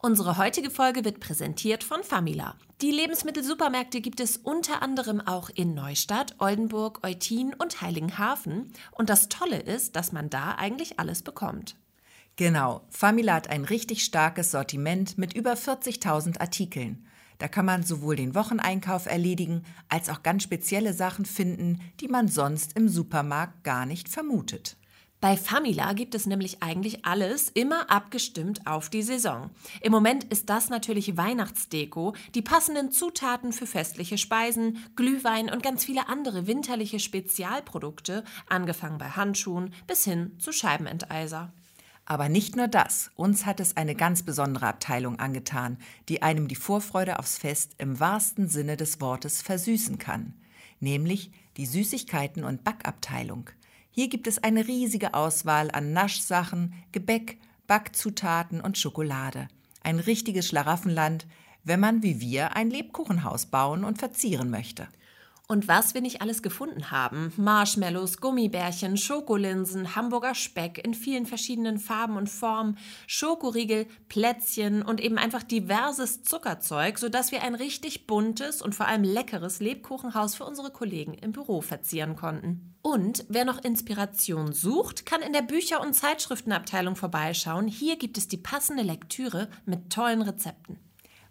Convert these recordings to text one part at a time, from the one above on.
Unsere heutige Folge wird präsentiert von Famila. Die Lebensmittelsupermärkte gibt es unter anderem auch in Neustadt, Oldenburg, Eutin und Heiligenhafen. Und das Tolle ist, dass man da eigentlich alles bekommt. Genau, Famila hat ein richtig starkes Sortiment mit über 40.000 Artikeln. Da kann man sowohl den Wocheneinkauf erledigen, als auch ganz spezielle Sachen finden, die man sonst im Supermarkt gar nicht vermutet. Bei Famila gibt es nämlich eigentlich alles immer abgestimmt auf die Saison. Im Moment ist das natürlich Weihnachtsdeko, die passenden Zutaten für festliche Speisen, Glühwein und ganz viele andere winterliche Spezialprodukte, angefangen bei Handschuhen bis hin zu Scheibenenteiser. Aber nicht nur das, uns hat es eine ganz besondere Abteilung angetan, die einem die Vorfreude aufs Fest im wahrsten Sinne des Wortes versüßen kann, nämlich die Süßigkeiten- und Backabteilung. Hier gibt es eine riesige Auswahl an Naschsachen, Gebäck, Backzutaten und Schokolade. Ein richtiges Schlaraffenland, wenn man wie wir ein Lebkuchenhaus bauen und verzieren möchte. Und was wir nicht alles gefunden haben. Marshmallows, Gummibärchen, Schokolinsen, Hamburger Speck in vielen verschiedenen Farben und Formen, Schokoriegel, Plätzchen und eben einfach diverses Zuckerzeug, sodass wir ein richtig buntes und vor allem leckeres Lebkuchenhaus für unsere Kollegen im Büro verzieren konnten. Und wer noch Inspiration sucht, kann in der Bücher- und Zeitschriftenabteilung vorbeischauen. Hier gibt es die passende Lektüre mit tollen Rezepten.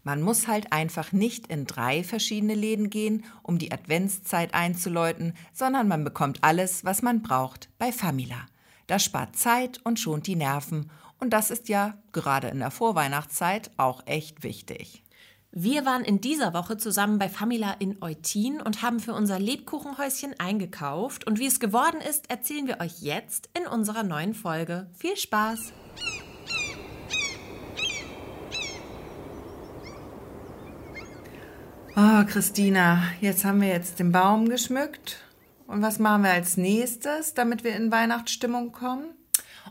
Man muss halt einfach nicht in drei verschiedene Läden gehen, um die Adventszeit einzuläuten, sondern man bekommt alles, was man braucht, bei Famila. Das spart Zeit und schont die Nerven. Und das ist ja gerade in der Vorweihnachtszeit auch echt wichtig. Wir waren in dieser Woche zusammen bei Famila in Eutin und haben für unser Lebkuchenhäuschen eingekauft. Und wie es geworden ist, erzählen wir euch jetzt in unserer neuen Folge. Viel Spaß! Oh, Christina, jetzt haben wir jetzt den Baum geschmückt. Und was machen wir als nächstes, damit wir in Weihnachtsstimmung kommen?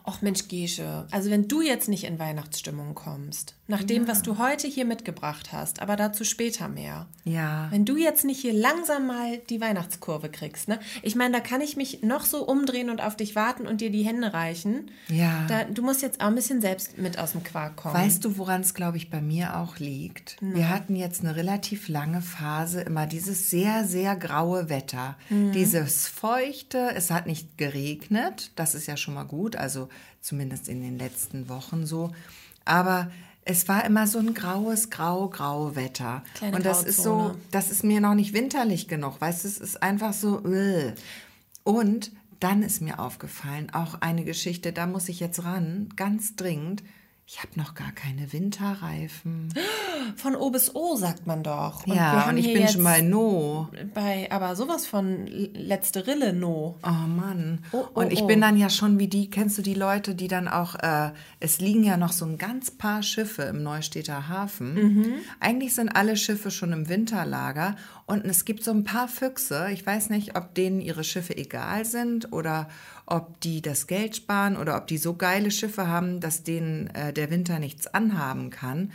Och Mensch, Gesche, also wenn du jetzt nicht in Weihnachtsstimmung kommst, nach dem, ja. was du heute hier mitgebracht hast, aber dazu später mehr. Ja. Wenn du jetzt nicht hier langsam mal die Weihnachtskurve kriegst, ne? Ich meine, da kann ich mich noch so umdrehen und auf dich warten und dir die Hände reichen. Ja. Da, du musst jetzt auch ein bisschen selbst mit aus dem Quark kommen. Weißt du, woran es, glaube ich, bei mir auch liegt? Mhm. Wir hatten jetzt eine relativ lange Phase, immer dieses sehr, sehr graue Wetter. Mhm. Dieses feuchte, es hat nicht geregnet, das ist ja schon mal gut, also zumindest in den letzten Wochen so. Aber es war immer so ein graues, grau, grau Wetter. Kleine und das Grauzone. ist so, das ist mir noch nicht winterlich genug. Weißt du, es ist einfach so. Äh. Und dann ist mir aufgefallen, auch eine Geschichte, da muss ich jetzt ran, ganz dringend. Ich habe noch gar keine Winterreifen. Von O bis O sagt man doch. Und ja, und ich bin schon mal No. Bei, aber sowas von letzte Rille No. Oh Mann. Oh, oh, und ich oh. bin dann ja schon wie die, kennst du die Leute, die dann auch, äh, es liegen ja noch so ein ganz paar Schiffe im Neustädter Hafen. Mhm. Eigentlich sind alle Schiffe schon im Winterlager und es gibt so ein paar Füchse. Ich weiß nicht, ob denen ihre Schiffe egal sind oder ob die das Geld sparen oder ob die so geile Schiffe haben, dass denen äh, der Winter nichts anhaben kann.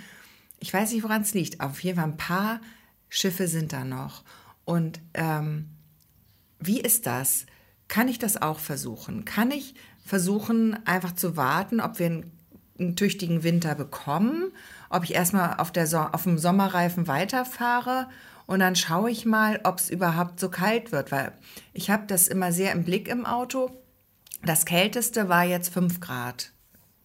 Ich weiß nicht, woran es liegt. Auf jeden Fall ein paar Schiffe sind da noch. Und ähm, wie ist das? Kann ich das auch versuchen? Kann ich versuchen, einfach zu warten, ob wir einen, einen tüchtigen Winter bekommen? Ob ich erstmal auf, der so auf dem Sommerreifen weiterfahre und dann schaue ich mal, ob es überhaupt so kalt wird, weil ich habe das immer sehr im Blick im Auto. Das Kälteste war jetzt 5 Grad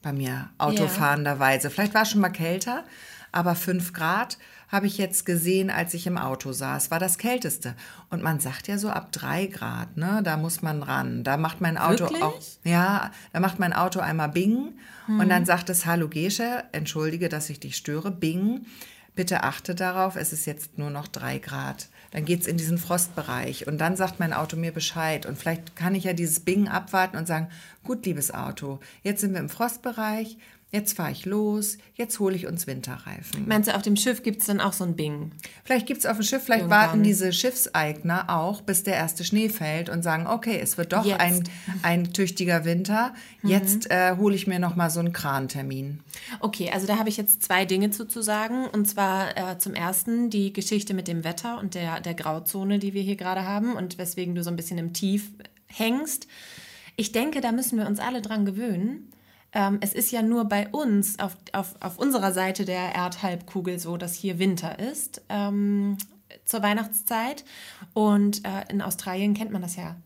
bei mir, autofahrenderweise. Ja. Vielleicht war es schon mal kälter, aber 5 Grad habe ich jetzt gesehen, als ich im Auto saß, war das Kälteste. Und man sagt ja so ab 3 Grad, ne, da muss man ran. Da macht mein Auto Wirklich? auch, ja, da macht mein Auto einmal Bing hm. und dann sagt es, hallo Gesche, entschuldige, dass ich dich störe, Bing. Bitte achte darauf, es ist jetzt nur noch 3 Grad dann geht es in diesen Frostbereich. Und dann sagt mein Auto mir Bescheid. Und vielleicht kann ich ja dieses Bing abwarten und sagen, gut, liebes Auto, jetzt sind wir im Frostbereich, Jetzt fahre ich los, jetzt hole ich uns Winterreifen. Meinst du, auf dem Schiff gibt es dann auch so ein Bing? Vielleicht gibt es auf dem Schiff, vielleicht Irgendwann. warten diese Schiffseigner auch, bis der erste Schnee fällt und sagen, okay, es wird doch ein, ein tüchtiger Winter. Mhm. Jetzt äh, hole ich mir noch mal so einen Krantermin. Okay, also da habe ich jetzt zwei Dinge zu, zu sagen. Und zwar äh, zum ersten die Geschichte mit dem Wetter und der, der Grauzone, die wir hier gerade haben und weswegen du so ein bisschen im Tief hängst. Ich denke, da müssen wir uns alle dran gewöhnen ähm, es ist ja nur bei uns auf, auf, auf unserer Seite der Erdhalbkugel so, dass hier Winter ist ähm, zur Weihnachtszeit. Und äh, in Australien kennt man das ja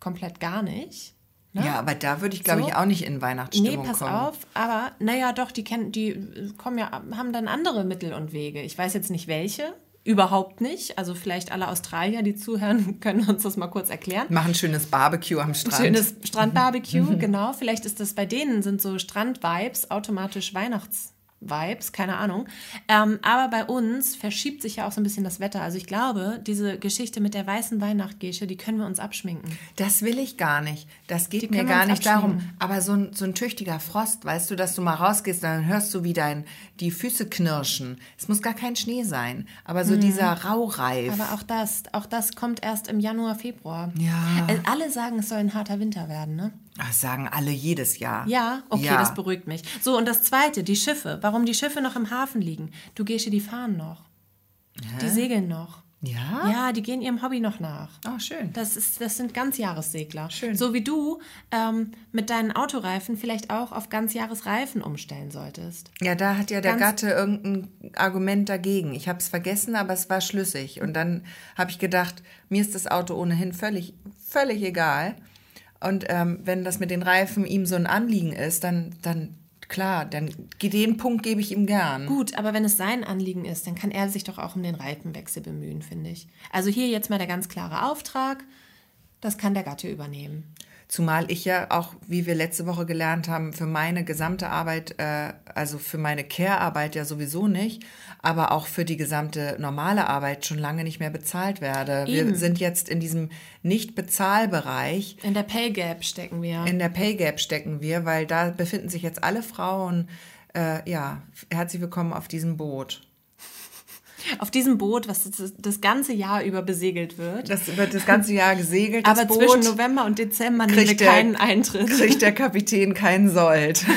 komplett gar nicht. Ne? Ja, aber da würde ich, glaube so. ich, auch nicht in Weihnachtsstimmung kommen. Nee, pass kommen. auf, aber naja, doch, die kennen, die kommen ja, haben dann andere Mittel und Wege. Ich weiß jetzt nicht welche, überhaupt nicht. Also vielleicht alle Australier, die zuhören, können uns das mal kurz erklären. Machen schönes Barbecue am Strand. Schönes Strandbarbecue, genau. Vielleicht ist das bei denen, sind so Strandvibes automatisch Weihnachts. Vibes, keine Ahnung. Ähm, aber bei uns verschiebt sich ja auch so ein bisschen das Wetter. Also ich glaube, diese Geschichte mit der weißen Weihnachtsgesche, die können wir uns abschminken. Das will ich gar nicht. Das geht mir gar nicht darum. Aber so ein, so ein tüchtiger Frost, weißt du, dass du mal rausgehst, dann hörst du, wie dein, die Füße knirschen. Es muss gar kein Schnee sein, aber so mhm. dieser Raureif. Aber auch das, auch das kommt erst im Januar, Februar. Ja. Äh, alle sagen, es soll ein harter Winter werden, ne? Das sagen alle jedes Jahr. Ja, okay, ja. das beruhigt mich. So, und das Zweite, die Schiffe. Warum die Schiffe noch im Hafen liegen? Du gehst die fahren noch. Hä? Die segeln noch. Ja? Ja, die gehen ihrem Hobby noch nach. Oh, schön. Das, ist, das sind Ganzjahressegler. Schön. So wie du ähm, mit deinen Autoreifen vielleicht auch auf Ganzjahresreifen umstellen solltest. Ja, da hat ja der Ganz Gatte irgendein Argument dagegen. Ich habe es vergessen, aber es war schlüssig. Und dann habe ich gedacht, mir ist das Auto ohnehin völlig, völlig egal. Und ähm, wenn das mit den Reifen ihm so ein Anliegen ist, dann, dann klar, dann den Punkt gebe ich ihm gern. Gut, aber wenn es sein Anliegen ist, dann kann er sich doch auch um den Reifenwechsel bemühen, finde ich. Also hier jetzt mal der ganz klare Auftrag, das kann der Gatte übernehmen. Zumal ich ja auch, wie wir letzte Woche gelernt haben, für meine gesamte Arbeit, äh, also für meine Care-Arbeit ja sowieso nicht, aber auch für die gesamte normale Arbeit schon lange nicht mehr bezahlt werde. Eben. Wir sind jetzt in diesem Nicht-Bezahlbereich. In der Pay Gap stecken wir. In der Pay Gap stecken wir, weil da befinden sich jetzt alle Frauen. Äh, ja, herzlich willkommen auf diesem Boot auf diesem Boot, was das, das, ganze Jahr über besegelt wird. Das wird das ganze Jahr gesegelt. Aber zwischen November und Dezember nehmen wir keinen Eintritt. Kriegt der Kapitän keinen Sold.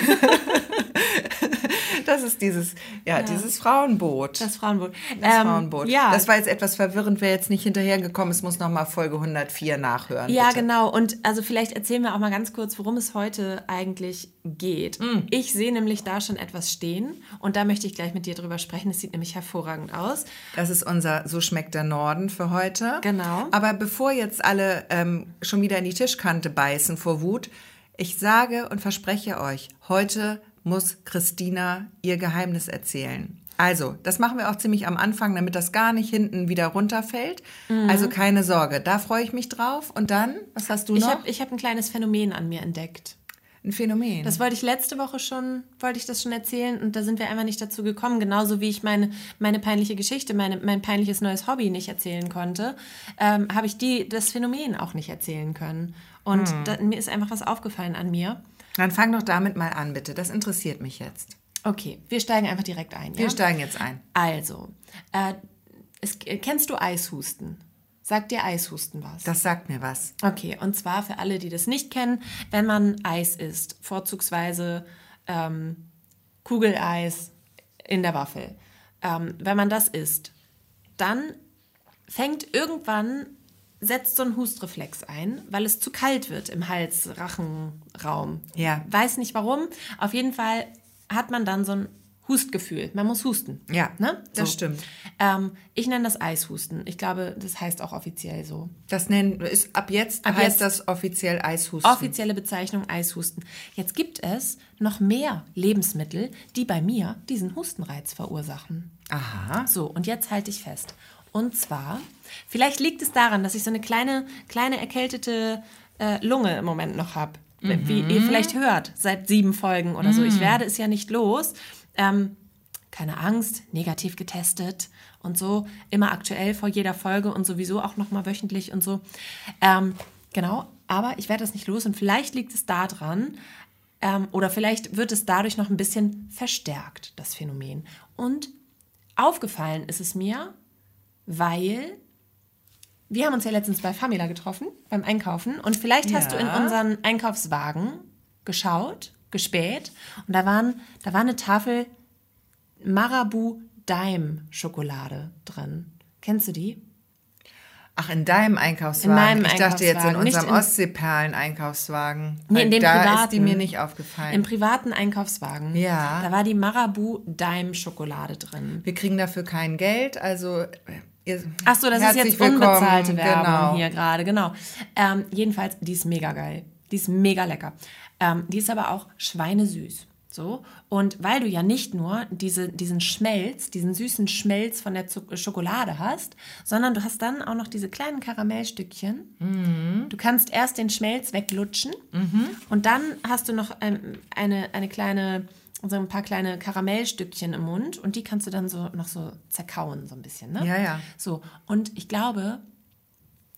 Das ist dieses, ja, ja, dieses Frauenboot. Das Frauenboot. Das ähm, Frauenboot. Ja. Das war jetzt etwas verwirrend, wer jetzt nicht hinterhergekommen ist, muss nochmal Folge 104 nachhören. Ja, bitte. genau. Und also vielleicht erzählen wir auch mal ganz kurz, worum es heute eigentlich geht. Mm. Ich sehe nämlich da schon etwas stehen und da möchte ich gleich mit dir drüber sprechen. Es sieht nämlich hervorragend aus. Das ist unser So schmeckt der Norden für heute. Genau. Aber bevor jetzt alle ähm, schon wieder in die Tischkante beißen vor Wut, ich sage und verspreche euch, heute muss Christina ihr Geheimnis erzählen. Also, das machen wir auch ziemlich am Anfang, damit das gar nicht hinten wieder runterfällt. Mhm. Also keine Sorge, da freue ich mich drauf. Und dann, was hast du noch? Ich habe ich hab ein kleines Phänomen an mir entdeckt. Ein Phänomen. Das wollte ich letzte Woche schon, wollte ich das schon erzählen und da sind wir einfach nicht dazu gekommen. Genauso wie ich meine, meine peinliche Geschichte, meine, mein peinliches neues Hobby nicht erzählen konnte, ähm, habe ich die, das Phänomen auch nicht erzählen können. Und hm. da, mir ist einfach was aufgefallen an mir. Dann fang doch damit mal an, bitte. Das interessiert mich jetzt. Okay, wir steigen einfach direkt ein. Ja? Wir steigen jetzt ein. Also, äh, es, kennst du Eishusten? Sagt dir Eishusten was? Das sagt mir was. Okay, und zwar für alle, die das nicht kennen, wenn man Eis isst, vorzugsweise ähm, Kugeleis in der Waffel. Ähm, wenn man das isst, dann fängt irgendwann setzt so ein Hustreflex ein, weil es zu kalt wird im Hals-Rachenraum. Ja. Weiß nicht warum. Auf jeden Fall hat man dann so ein Hustgefühl. Man muss husten. Ja, ne? das stimmt. Ähm, ich nenne das Eishusten. Ich glaube, das heißt auch offiziell so. Das nennen ist ab jetzt ab heißt jetzt das offiziell Eishusten. Offizielle Bezeichnung Eishusten. Jetzt gibt es noch mehr Lebensmittel, die bei mir diesen Hustenreiz verursachen. Aha. So, und jetzt halte ich fest. Und zwar, vielleicht liegt es daran, dass ich so eine kleine, kleine erkältete äh, Lunge im Moment noch habe. Mhm. Wie ihr vielleicht hört, seit sieben Folgen oder so. Ich mhm. werde es ja nicht los. Ähm, keine Angst, negativ getestet und so. Immer aktuell vor jeder Folge und sowieso auch nochmal wöchentlich und so. Ähm, genau, aber ich werde das nicht los und vielleicht liegt es daran, ähm, oder vielleicht wird es dadurch noch ein bisschen verstärkt, das Phänomen. Und aufgefallen ist es mir, weil wir haben uns ja letztens bei Famila getroffen beim Einkaufen und vielleicht ja. hast du in unseren Einkaufswagen geschaut, gespäht und da waren da war eine Tafel Marabu Daim Schokolade drin. Kennst du die? Ach, in deinem Einkaufswagen? In meinem ich dachte jetzt in unserem in- Ostseeperlen-Einkaufswagen. Nee, in dem da privaten. ist die mir nicht aufgefallen. Im privaten Einkaufswagen. Ja. Da war die Marabu Dime Schokolade drin. Wir kriegen dafür kein Geld, also äh, ihr, Ach so, das ist jetzt unbezahlte willkommen. Werbung genau. hier gerade, genau. Ähm, jedenfalls, die ist mega geil. Die ist mega lecker. Ähm, die ist aber auch schweinesüß. So. Und weil du ja nicht nur diese, diesen Schmelz, diesen süßen Schmelz von der Zuck Schokolade hast, sondern du hast dann auch noch diese kleinen Karamellstückchen. Mhm. Du kannst erst den Schmelz weglutschen und dann hast du noch ähm, eine, eine kleine, so ein paar kleine Karamellstückchen im Mund und die kannst du dann so noch so zerkauen, so ein bisschen. Ne? Ja, ja. So, und ich glaube,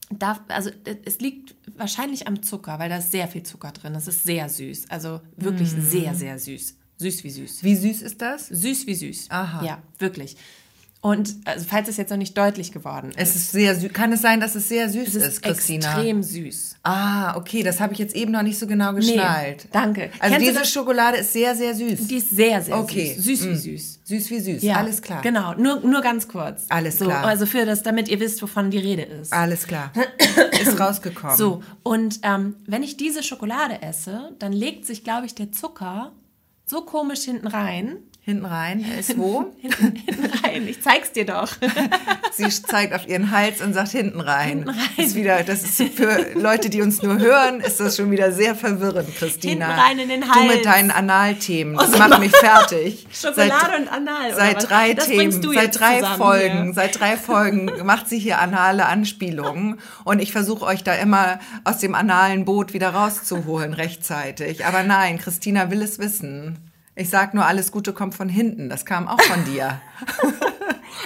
da, also es liegt wahrscheinlich am Zucker, weil da ist sehr viel Zucker drin. Es ist sehr süß. Also wirklich Mhm. sehr, sehr süß. Süß wie süß. Wie süß ist das? Süß wie süß. Aha. Ja, wirklich. Und also, falls es jetzt noch nicht deutlich geworden ist, Es ist sehr süß. Kann es sein, dass es sehr süß es ist, ist Christina? extrem süß. Ah, okay, das habe ich jetzt eben noch nicht so genau geschnallt. danke. Also Kennst diese? Schokolade ist sehr, sehr süß. Die ist sehr, sehr Okay. süß. Süß wie Mm. süß. Süß wie süß. Ja, Alles klar. Genau, nur, nur ganz kurz. Alles so, klar. Also für das, damit ihr wisst, wovon die Rede ist. Alles klar. ist rausgekommen. So, und ähm, wenn ich diese Schokolade esse, dann legt sich, glaube ich, der Zucker so komisch hinten rein. Hinten rein ist wo? Hinten, hinten rein. Ich zeig's dir doch. Sie zeigt auf ihren Hals und sagt hinten rein. Hinten rein. Ist wieder, das ist für Leute, die uns nur hören, ist das schon wieder sehr verwirrend, Christina. Hinten rein in den Du Hals. mit deinen Analthemen. Das macht mich fertig. Schokolade und Anal, Seit drei Das Themen, du seit drei Folgen, hier. seit drei Folgen macht sie hier anale Anspielungen und ich versuche euch da immer aus dem analen Boot wieder rauszuholen rechtzeitig. Aber nein, Christina will es wissen. Ich sag nur, alles Gute kommt von hinten. Das kam auch von dir.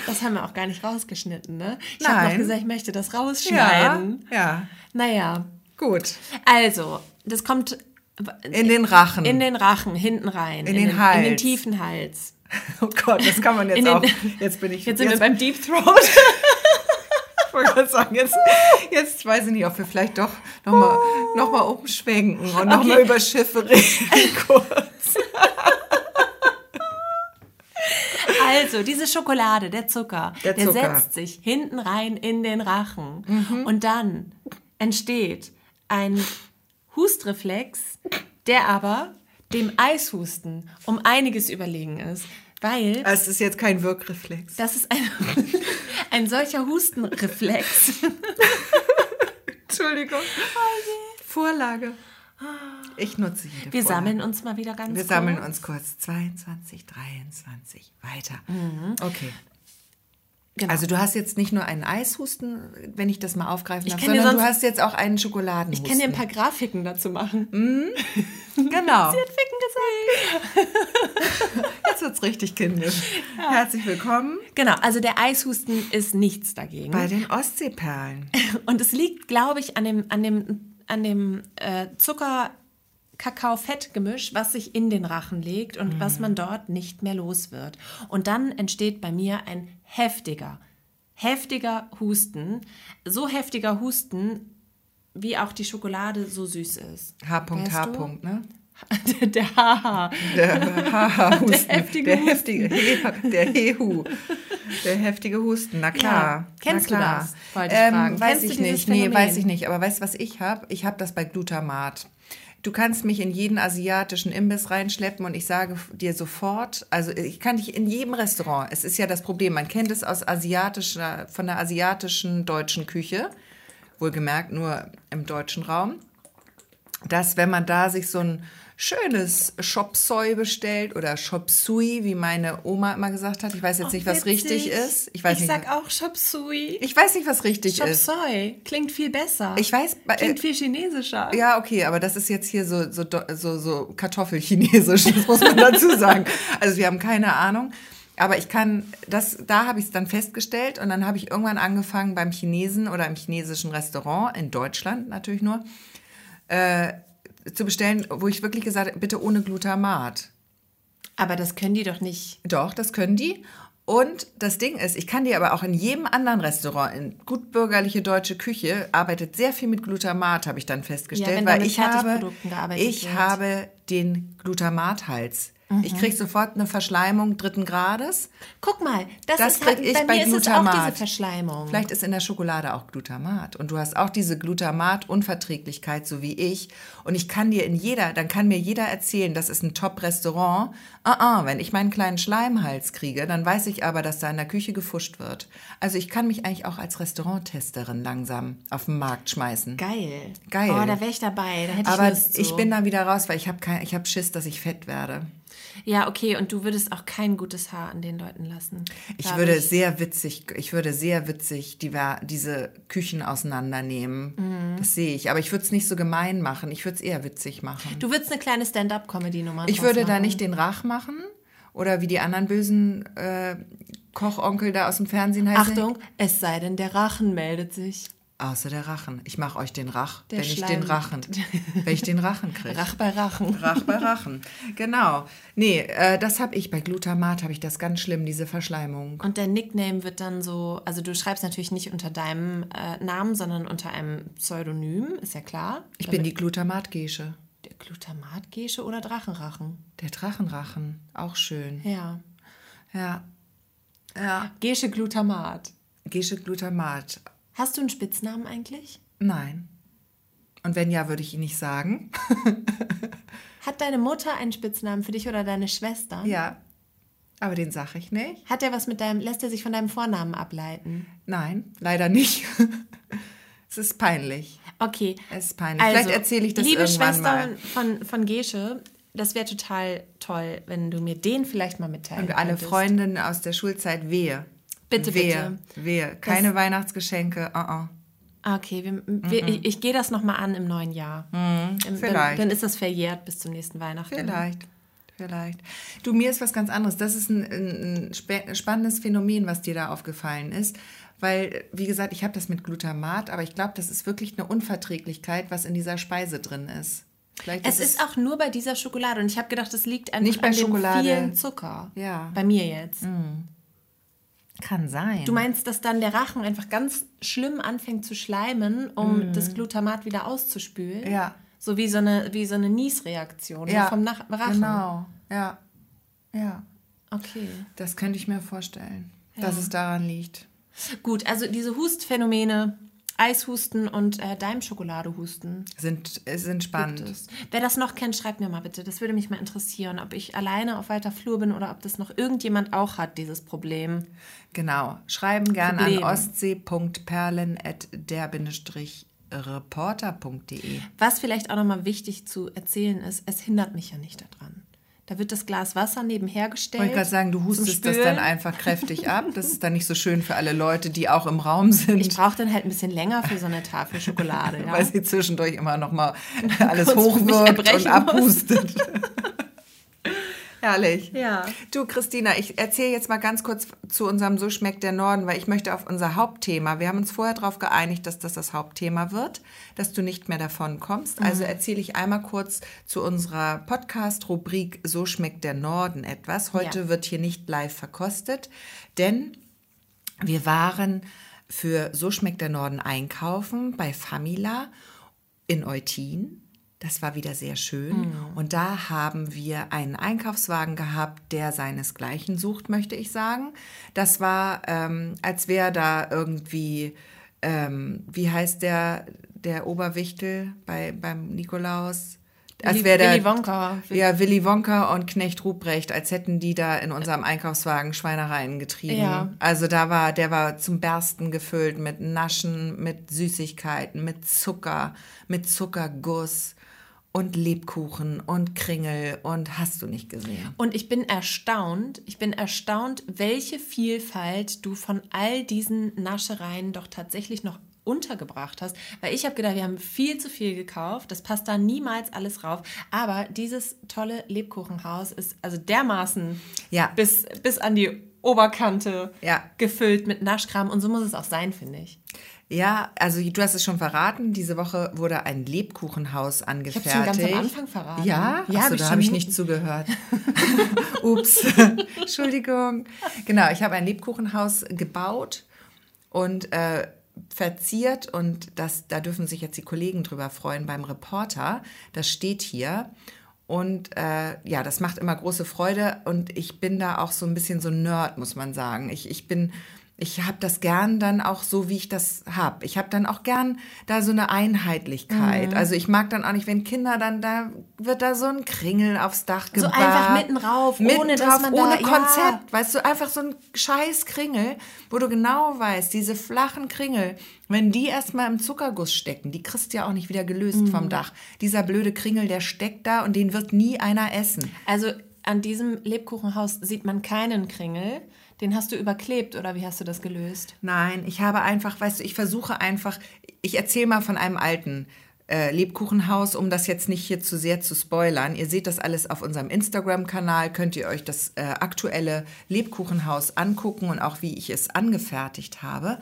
Das haben wir auch gar nicht rausgeschnitten, ne? Ich habe noch gesagt, ich möchte das Ja, rausschneiden. ja. Naja, Gut. also, das kommt In den Rachen. in den Rachen, hinten rein. In den In den Hals. tiefen Hals. oh Gott, das kann man jetzt In den- auch. Jetzt bin ich. Jetzt sind jetzt, wir beim Deep Throat. Ich wollte gerade sagen, jetzt, jetzt weiß ich nicht, ob wir vielleicht doch nochmal noch mal umschwenken und nochmal Okay. über Schiffe reden kurz. Also, diese Schokolade, der Zucker, Der der, Zucker. Mhm. setzt sich hinten rein in den Rachen. Und dann entsteht ein Hustreflex, der aber dem Eishusten um einiges überlegen ist. Weil Es ist jetzt kein Wirkreflex. das ist ein, ein solcher Hustenreflex. Entschuldigung. Vorlage. Ich nutze jede Wir Vorlage. sammeln uns mal wieder ganz Wir kurz. sammeln uns kurz. 22, 23, weiter. Okay. Genau. Also du hast jetzt nicht nur einen Eishusten, wenn ich das mal aufgreifen darf, sondern du sonst- hast jetzt auch einen Schokoladenhusten. ich kann dir ein paar Grafiken dazu machen. Genau. Ficken gesagt. Jetzt wird's richtig kindisch. Herzlich willkommen Genau, also der Eishusten ist nichts dagegen. bei den Ostseeperlen. Und es liegt, glaube ich, an dem, an dem, an dem äh, Zucker-Kakao-Fett-Gemisch, was sich in den Rachen legt und was man dort nicht mehr los wird. Und dann entsteht bei mir ein heftiger, heftiger Husten. So heftiger Husten, wie auch die Schokolade so süß ist. H. Weißt H. du? Ne? Der Haha. Der Haha-Husten. Der heftige der Husten. heftige, He- der Hehu. Der heftige Husten, na klar. Kennst na du klar. das? Wollte ich Ähm, weiß Kennst du ich nicht. Nee, weiß ich nicht. Aber weißt du, was ich habe? Ich habe das bei Glutamat. Du kannst mich in jeden asiatischen Imbiss reinschleppen und ich sage dir sofort, also ich kann dich in jedem Restaurant, es ist ja das Problem, man kennt es aus asiatischer, von der asiatischen deutschen Küche, wohlgemerkt nur im deutschen Raum, dass wenn man da sich so ein schönes Chop Soy bestellt oder Chop Suey, wie meine Oma immer gesagt hat, ich weiß jetzt nicht, was richtig ist. Ich weiß ich nicht, sag auch Chop Suey. ich weiß nicht, was richtig Chop ist. Soy klingt viel besser. Ich weiß, bei- Klingt äh, viel chinesischer. Ja, okay, aber das ist jetzt hier so, so, so, so Kartoffelchinesisch, das muss man dazu sagen. Also wir haben keine Ahnung. Aber ich kann, das, da habe ich es dann festgestellt und dann habe ich irgendwann angefangen beim Chinesen oder im chinesischen Restaurant, in Deutschland natürlich nur, äh, zu bestellen, wo ich wirklich gesagt habe, bitte ohne Glutamat. Aber das können die doch nicht. Doch, das können die. Und das Ding ist, ich kann dir aber auch in jedem anderen Restaurant, in gut bürgerliche deutsche Küche, arbeitet sehr viel mit Glutamat, habe ich dann festgestellt, Ja, weil ich habe, ich wird. habe den Glutamathals. Mhm. Ich kriege sofort eine Verschleimung dritten Grades. Guck mal, das, das ist halt, ich bei, bei Glutamat. auch diese Verschleimung. Vielleicht ist in der Schokolade auch Glutamat und du hast auch diese Glutamat-Unverträglichkeit, so wie ich. Und ich kann dir in jeder, dann kann mir jeder erzählen, das ist ein Top-Restaurant. Ah, ah, wenn ich meinen kleinen Schleimhals kriege, dann weiß ich aber, dass da in der Küche gefuscht wird. Also ich kann mich eigentlich auch als Restauranttesterin langsam auf den Markt schmeißen. Geil. Geil. Oh, da wäre ich dabei. Da hätte aber ich Lust ich bin da wieder raus, weil ich habe ich hab Schiss, dass ich fett werde. Ja, okay, und du würdest auch kein gutes Haar an den Leuten lassen. Ich würde ich. sehr witzig, ich würde sehr witzig die, diese Küchen auseinandernehmen. Mhm. Das sehe ich. Aber ich würde es nicht so gemein machen. Ich würde es eher witzig machen. Du würdest eine kleine Stand-up-Comedy-Nummer Ich würde machen. da nicht den Rach machen. Oder wie die anderen bösen äh, Kochonkel da aus dem Fernsehen heißen. Achtung, es sei denn, der Rachen meldet sich. Außer der Rachen. Ich mache euch den Rach, der wenn Schleim. ich den Rachen, wenn ich den Rachen kriege. Rach bei Rachen. Rach bei Rachen. Genau. Nee, äh, das habe ich bei Glutamat habe ich das ganz schlimm, diese Verschleimung. Und der Nickname wird dann so, also du schreibst natürlich nicht unter deinem äh, Namen, sondern unter einem Pseudonym, ist ja klar. Ich bin die Glutamatgesche. Der Glutamatgesche oder Drachenrachen? Der Drachenrachen, auch schön. Ja. Ja. Ja. Gesche Glutamat. Gesche Glutamat. Hast du einen Spitznamen eigentlich? Nein. Und wenn ja, würde ich ihn nicht sagen. Hat deine Mutter einen Spitznamen für dich oder deine Schwester? Ja. Aber den sage ich nicht. Hat er was mit deinem, lässt er sich von deinem Vornamen ableiten? Nein, leider nicht. es ist peinlich. Okay. Es ist peinlich. Also, Vielleicht erzähle ich das liebe irgendwann Schwester mal. von, von Gesche, das wäre total toll, wenn du mir den vielleicht mal mitteilen Und alle. Freundinnen aus der Schulzeit wehe. Bitte, wehe, bitte. Wehe. Keine das, Weihnachtsgeschenke. Uh -uh. Okay, wir, wir, ich, ich gehe das nochmal an im neuen Jahr. Mm, vielleicht. Dann, dann, ist das verjährt bis zum nächsten Weihnachten. Vielleicht. Vielleicht. Du, mir ist was ganz anderes. Das ist ein, ein spannendes Phänomen, was dir da aufgefallen ist. Weil, wie gesagt, ich habe das mit Glutamat, aber ich glaube, das ist wirklich eine Unverträglichkeit, was in dieser Speise drin ist. Vielleicht es ist, ist auch nur bei dieser Schokolade und ich habe gedacht, das liegt einfach nicht bei an Schokolade. dem vielen Zucker. Ja. Bei mir jetzt. Mm. Kann sein. Du meinst, dass dann der Rachen einfach ganz schlimm anfängt zu schleimen, um mm. das Glutamat wieder auszuspülen? Ja. So wie so eine, wie so eine Niesreaktion ja. vom Nach Rachen. Genau, ja. Ja. Okay. Das könnte ich mir vorstellen, ja. dass es daran liegt. Gut, also diese Hustphänomene, Eishusten und äh, Daimschokoladehusten. Sind, sind spannend. Wer das noch kennt, schreibt mir mal bitte. Das würde mich mal interessieren, ob ich alleine auf weiter Flur bin oder ob das noch irgendjemand auch hat, dieses Problem. Genau. Schreiben gerne Problem. an ostsee.perlen.der-reporter.de. Was vielleicht auch nochmal wichtig zu erzählen ist, es hindert mich ja nicht daran. Da wird das Glas Wasser nebenher gestellt. Ich wollte gerade sagen, du hustest das dann einfach kräftig ab. Das ist dann nicht so schön für alle Leute, die auch im Raum sind. Ich brauche dann halt ein bisschen länger für so eine Tafel Schokolade. Ja? Weil sie zwischendurch immer noch mal alles hochwirkt und abhustet. Herrlich. Ja. Du, Christina, ich erzähle jetzt mal ganz kurz zu unserem So schmeckt der Norden, weil ich möchte auf unser Hauptthema, wir haben uns vorher darauf geeinigt, dass das das Hauptthema wird, dass du nicht mehr davon kommst. Mhm. Also erzähle ich einmal kurz zu unserer Podcast-Rubrik So schmeckt der Norden etwas. Heute ja. wird hier nicht live verkostet, denn wir waren für So schmeckt der Norden einkaufen bei Famila in Eutin das war wieder sehr schön. Mhm. Und da haben wir einen Einkaufswagen gehabt, der seinesgleichen sucht, möchte ich sagen. Das war, ähm, als wäre da irgendwie, ähm, wie heißt der, der Oberwichtel bei, beim Nikolaus? Als wäre der, Willy Wonka. Ja, Willy Wonka und Knecht Ruprecht, als hätten die da in unserem Einkaufswagen Schweinereien getrieben. Ja. Also da war, der war zum Bersten gefüllt mit Naschen, mit Süßigkeiten, mit Zucker, mit Zuckerguss und Lebkuchen und Kringel und hast du nicht gesehen. Und ich bin erstaunt, ich bin erstaunt, welche Vielfalt du von all diesen Naschereien doch tatsächlich noch untergebracht hast, weil ich habe gedacht, wir haben viel zu viel gekauft, das passt da niemals alles rauf, aber dieses tolle Lebkuchenhaus ist also dermaßen ja. bis, bis an die Oberkante ja. gefüllt mit Naschkram und so muss es auch sein, finde ich. Ja, also du hast es schon verraten. Diese Woche wurde ein Lebkuchenhaus angefertigt. Ich schon ganz am Anfang verraten. Ja, ja Achso, da habe ich nicht zugehört. Ups, Entschuldigung. Genau, ich habe ein Lebkuchenhaus gebaut und äh, verziert und das, da dürfen sich jetzt die Kollegen drüber freuen beim Reporter. Das steht hier. Und äh, ja, das macht immer große Freude. Und ich bin da auch so ein bisschen so ein Nerd, muss man sagen. Ich, ich bin ich habe das gern dann auch so, wie ich das habe. Ich habe dann auch gern da so eine Einheitlichkeit. Mhm. Also ich mag dann auch nicht, wenn Kinder dann, da wird da so ein Kringel aufs Dach gebaut. So einfach mitten rauf, mitten ohne drauf, dass man ohne da, Konzept. Ja. Weißt du, einfach so ein scheiß Kringel, wo du genau weißt, diese flachen Kringel, wenn die erstmal im Zuckerguss stecken, die kriegst du ja auch nicht wieder gelöst mhm. vom Dach. Dieser blöde Kringel, der steckt da und den wird nie einer essen. Also an diesem Lebkuchenhaus sieht man keinen Kringel. Den hast du überklebt oder wie hast du das gelöst? Nein, ich habe einfach, weißt du, ich versuche einfach, ich erzähle mal von einem alten äh, Lebkuchenhaus, um das jetzt nicht hier zu sehr zu spoilern. Ihr seht das alles auf unserem Instagram-Kanal, könnt ihr euch das äh, aktuelle Lebkuchenhaus angucken und auch wie ich es angefertigt habe.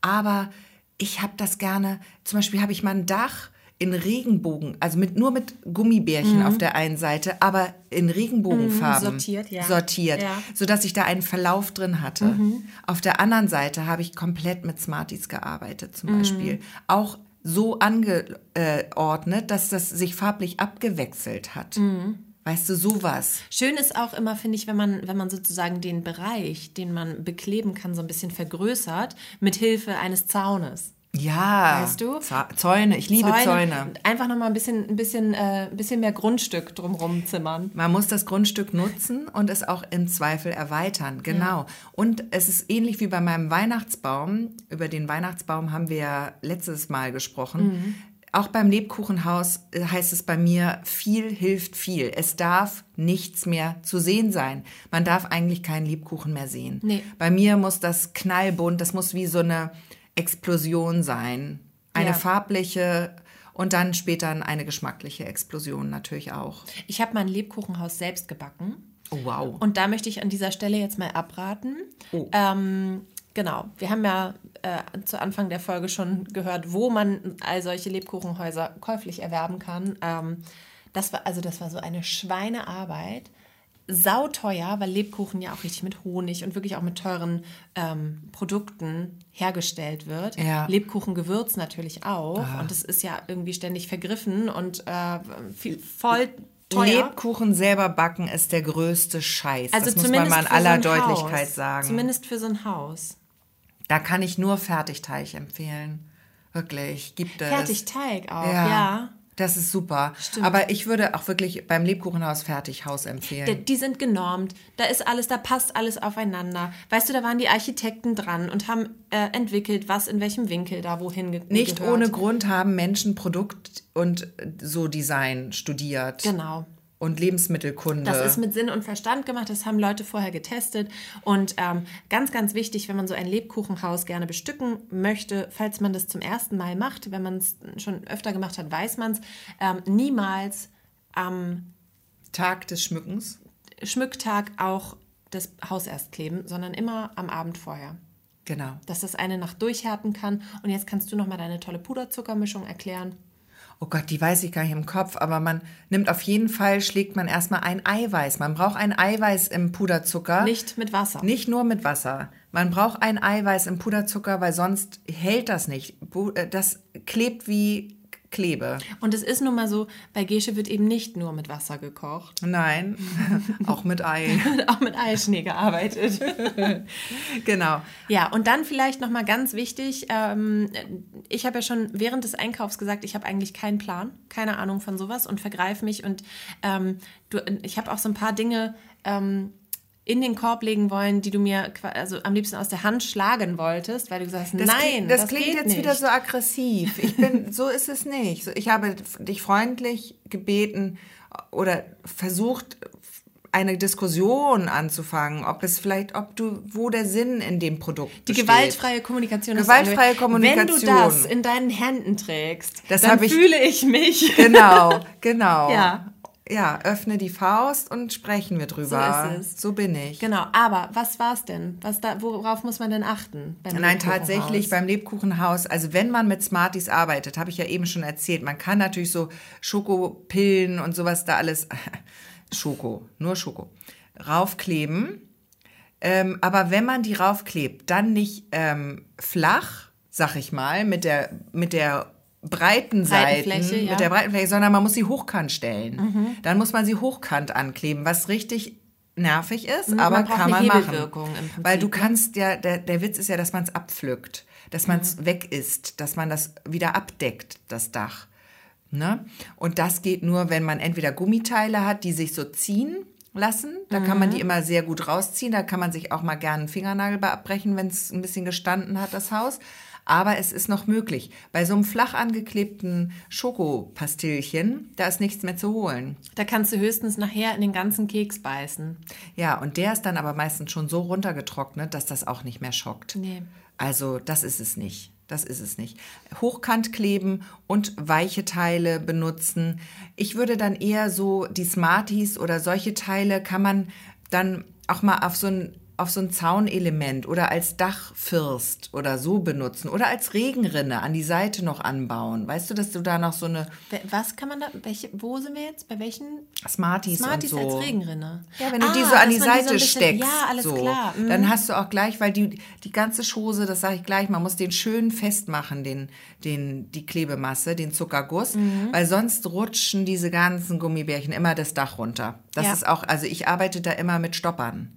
Aber ich habe das gerne, zum Beispiel habe ich mal ein Dach in Regenbogen, also mit, nur mit Gummibärchen mhm. auf der einen Seite, aber in Regenbogenfarben mhm, sortiert, ja. sortiert ja. sodass ich da einen Verlauf drin hatte. Mhm. Auf der anderen Seite habe ich komplett mit Smarties gearbeitet, zum Beispiel. Mhm. Auch so angeordnet, dass das sich farblich abgewechselt hat. Mhm. Weißt du, sowas. Schön ist auch immer, finde ich, wenn man, wenn man sozusagen den Bereich, den man bekleben kann, so ein bisschen vergrößert, mit Hilfe eines Zaunes. Ja, weißt du? Zäune, ich liebe Zäune. Zäune. Einfach nochmal ein bisschen, ein, bisschen, äh, ein bisschen mehr Grundstück drumherum zimmern. Man muss das Grundstück nutzen und es auch im Zweifel erweitern, genau. Ja. Und es ist ähnlich wie bei meinem Weihnachtsbaum. Über den Weihnachtsbaum haben wir ja letztes Mal gesprochen. Mhm. Auch beim Lebkuchenhaus äh, heißt es bei mir, viel hilft viel. Es darf nichts mehr zu sehen sein. Man darf eigentlich keinen Lebkuchen mehr sehen. Nee. Bei mir muss das knallbunt, das muss wie so eine Explosion sein. Eine ja. farbliche und dann später eine geschmackliche Explosion natürlich auch. Ich habe mein Lebkuchenhaus selbst gebacken. Oh, wow. Und da möchte ich an dieser Stelle jetzt mal abraten. Oh. Ähm, genau, wir haben ja äh, zu Anfang der Folge schon gehört, wo man all solche Lebkuchenhäuser käuflich erwerben kann. Ähm, das war also das war so eine Schweinearbeit sauteuer, weil Lebkuchen ja auch richtig mit Honig und wirklich auch mit teuren ähm, Produkten hergestellt wird. Ja. Lebkuchengewürz natürlich auch. Ah. Und es ist ja irgendwie ständig vergriffen und äh, viel, voll teuer. Lebkuchen selber backen ist der größte Scheiß. Also das muss man mal in aller so Deutlichkeit Haus. sagen. Zumindest für so ein Haus. Da kann ich nur Fertigteig empfehlen. Wirklich, gibt es. Fertigteig auch, ja. ja. Das ist super. Stimmt. Aber ich würde auch wirklich beim Lebkuchenhaus Fertighaus empfehlen. Die, die, sind genormt. Da ist alles, da passt alles aufeinander. Weißt du, da waren die Architekten dran und haben äh, entwickelt, was in welchem Winkel da wohin ge Nicht gehört. ohne Grund haben Menschen Produkt und so Design studiert. Genau und Lebensmittelkunde. Das ist mit Sinn und Verstand gemacht, das haben Leute vorher getestet. Und ähm, ganz, ganz wichtig, wenn man so ein Lebkuchenhaus gerne bestücken möchte, falls man das zum ersten Mal macht, wenn man es schon öfter gemacht hat, weiß man es, ähm, niemals am Tag des Schmückens, Schmücktag auch das Haus erst kleben, sondern immer am Abend vorher. Genau. Dass das eine Nacht durchhärten kann. Und jetzt kannst du noch mal deine tolle Puderzuckermischung erklären oh Gott, die weiß ich gar nicht im Kopf, aber man nimmt auf jeden Fall, schlägt man erstmal ein Eiweiß. Man braucht ein Eiweiß im Puderzucker. Nicht mit Wasser. Nicht nur mit Wasser. Man braucht ein Eiweiß im Puderzucker, weil sonst hält das nicht. Äh, das klebt wie klebe. Und es ist nun mal so, bei Gesche wird eben nicht nur mit Wasser gekocht. Nein, auch mit Ei. auch mit Eischnee gearbeitet. genau. Ja, und dann vielleicht nochmal ganz wichtig, ähm, ich habe ja schon während des Einkaufs gesagt, ich habe eigentlich keinen Plan, keine Ahnung von sowas und vergreife mich. Und ähm, du, ich habe auch so ein paar Dinge... Ähm, in den Korb legen wollen, die du mir also am liebsten aus der Hand schlagen wolltest, weil du gesagt hast, das nein, klingt, das, das klingt jetzt nicht. wieder so aggressiv. Ich bin, so ist es nicht. Ich habe dich freundlich gebeten oder versucht, eine Diskussion anzufangen, ob es vielleicht, ob du, wo der Sinn in dem Produkt Die gewaltfreie Kommunikation. Gewaltfreie Kommunikation. Wenn du das in deinen Händen trägst, das dann ich, fühle ich mich. Genau, genau. ja ja, öffne die Faust und sprechen wir drüber. So ist es. So bin ich. Genau, aber was war es denn? Was da, worauf muss man denn achten? Nein, tatsächlich beim Lebkuchenhaus, also wenn man mit Smarties arbeitet, habe ich ja eben schon erzählt, man kann natürlich so Schokopillen und sowas da alles, Schoko, nur Schoko, raufkleben. Ähm, aber wenn man die raufklebt, dann nicht ähm, flach, sag ich mal, mit der, mit der breiten Seiten, ja. mit der breiten Fläche, sondern man muss sie hochkant stellen. Mhm. Dann muss man sie hochkant ankleben, was richtig nervig ist, mhm, aber man kann man machen. Weil du kannst ja, der, der Witz ist ja, dass man es abpflückt, dass man es mhm. weg ist, dass man das wieder abdeckt, das Dach. Ne? Und das geht nur, wenn man entweder Gummiteile hat, die sich so ziehen lassen. Da mhm. kann man die mhm. immer sehr gut rausziehen. Da kann man sich auch mal gerne einen Fingernagel bei abbrechen, wenn es ein bisschen gestanden hat, das Haus. Aber es ist noch möglich. Bei so einem flach angeklebten Schokopastillchen, da ist nichts mehr zu holen. Da kannst du höchstens nachher in den ganzen Keks beißen. Ja, und der ist dann aber meistens schon so runtergetrocknet, dass das auch nicht mehr schockt. Nee. Also, das ist es nicht. Das ist es nicht. Hochkant kleben und weiche Teile benutzen. Ich würde dann eher so die Smarties oder solche Teile kann man dann auch mal auf so ein auf so ein Zaunelement oder als Dachfirst oder so benutzen oder als Regenrinne an die Seite noch anbauen. Weißt du, dass du da noch so eine. Was kann man da? Welche, wo sind wir jetzt? Bei welchen? Smarties, Smarties und so. als Regenrinne. Ja, wenn du ah, die so an die Seite die so bisschen, steckst. Ja, alles so, klar. Mhm. Dann hast du auch gleich, weil die, die ganze Schose, das sage ich gleich, man muss den schön festmachen, den, den, die Klebemasse, den Zuckerguss, mhm. weil sonst rutschen diese ganzen Gummibärchen immer das Dach runter. Das ja. ist auch, also ich arbeite da immer mit Stoppern.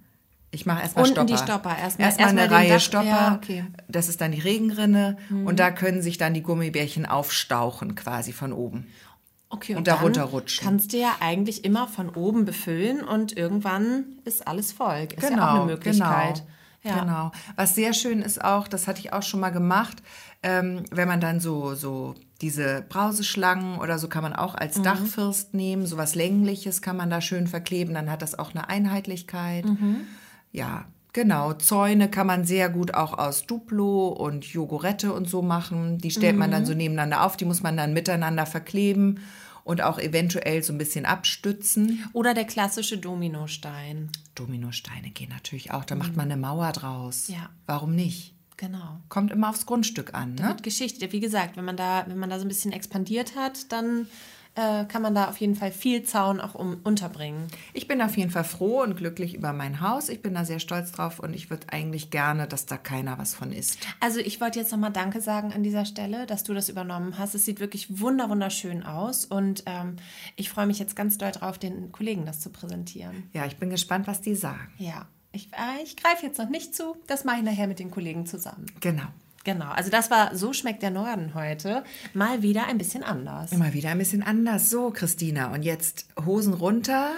Ich mache erstmal Stopper. die Stopper. Erstmal, erstmal eine Reihe Dach, Stopper. Ja, okay. Das ist dann die Regenrinne. Mhm. Und da können sich dann die Gummibärchen aufstauchen quasi von oben. Okay, und, und darunter rutschen. Kannst du ja eigentlich immer von oben befüllen und irgendwann ist alles voll. Ist genau, ja auch eine Möglichkeit. Genau. Ja. genau. Was sehr schön ist auch, das hatte ich auch schon mal gemacht, ähm, wenn man dann so, so diese Brauseschlangen oder so kann man auch als mhm. Dachfirst nehmen, so was längliches kann man da schön verkleben, dann hat das auch eine Einheitlichkeit. Mhm ja, genau. Zäune kann man sehr gut auch aus Duplo und Jogurette und so machen. Die stellt mhm. man dann mhm. so nebeneinander auf, die muss man dann miteinander verkleben und auch eventuell so ein bisschen abstützen. Oder der klassische Dominostein. Dominosteine gehen natürlich auch. Da mhm. macht man eine Mauer draus. Ja. Warum nicht? Genau. Kommt immer aufs Grundstück an. Ne? Mit Geschichte. Wie gesagt, wenn man da, wenn man da so ein bisschen expandiert hat, dann äh, kann man da auf jeden Fall viel Zaun auch um, unterbringen. Ich bin auf jeden Fall froh und glücklich über mein Haus. Ich bin da sehr stolz drauf und ich würde eigentlich gerne, dass da keiner was von isst. Also ich wollte jetzt nochmal Danke sagen an dieser Stelle, dass du das übernommen hast. Es sieht wirklich wunder wunderschön aus und ähm, ich freue mich jetzt ganz doll drauf, den Kollegen das zu präsentieren. Ja, ich bin gespannt, was die sagen. Ja, ich, äh, ich greife jetzt noch nicht zu. Das mache ich nachher mit den Kollegen zusammen. Genau. Genau, also das war So schmeckt der Norden heute. Mal wieder ein bisschen anders. Mal wieder ein bisschen anders. So, Christina, und jetzt Hosen runter.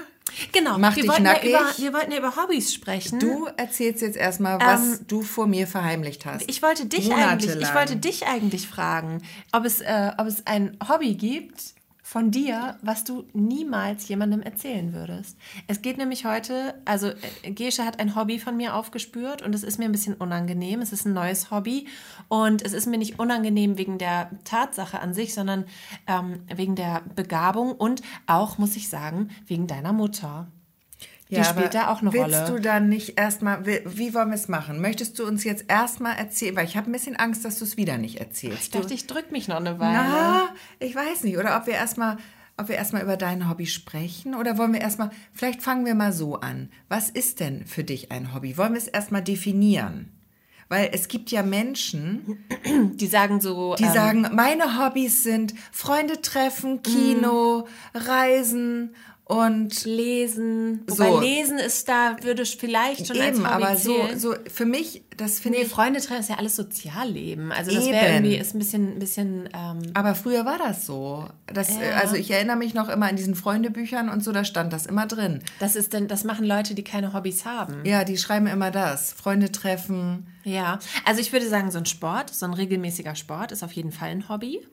Genau, Mach wir, dich wollten nackig. Ja über, wir wollten ja über Hobbys sprechen. Du erzählst jetzt erstmal, was ähm, du vor mir verheimlicht hast. Ich wollte dich, eigentlich, ich wollte dich eigentlich fragen, ob es, äh, ob es ein Hobby gibt, von dir, was du niemals jemandem erzählen würdest. Es geht nämlich heute, also äh, Gesche hat ein Hobby von mir aufgespürt und es ist mir ein bisschen unangenehm. Es ist ein neues Hobby und es ist mir nicht unangenehm wegen der Tatsache an sich, sondern ähm, wegen der Begabung und auch, muss ich sagen, wegen deiner Mutter. Ja, die spielt da auch eine willst Rolle. Willst du dann nicht erstmal, wie, wollen wir es machen? Möchtest du uns jetzt erstmal erzählen, weil ich habe ein bisschen Angst, dass du es wieder nicht erzählst. Ich dachte, ich drück mich noch eine Weile. Na, ich weiß nicht. Oder ob wir erstmal ob wir erstmal über dein Hobby sprechen oder wollen wir erstmal, vielleicht fangen wir mal so an. Was ist denn für dich ein Hobby? Wollen wir es erstmal definieren? Weil es gibt ja Menschen, die sagen so. Die ähm, sagen, meine Hobbys sind Freunde treffen, Kino, mm. Reisen und lesen. Wobei so. lesen ist da, würde ich vielleicht schon Eben, aber zählen. so, so für mich, das finde nee, ich. Freunde treffen ist ja alles Sozialleben. Also das wäre irgendwie ist ein bisschen, ein bisschen. Ähm, aber früher war das so. Das, ja. Also ich erinnere mich noch immer an diesen Freundebüchern und so, da stand das immer drin. Das ist denn, das machen Leute, die keine Hobbys haben. Ja, die schreiben immer das. Freunde treffen. Ja, also ich würde sagen, so ein Sport, so ein regelmäßiger Sport ist auf jeden Fall ein Hobby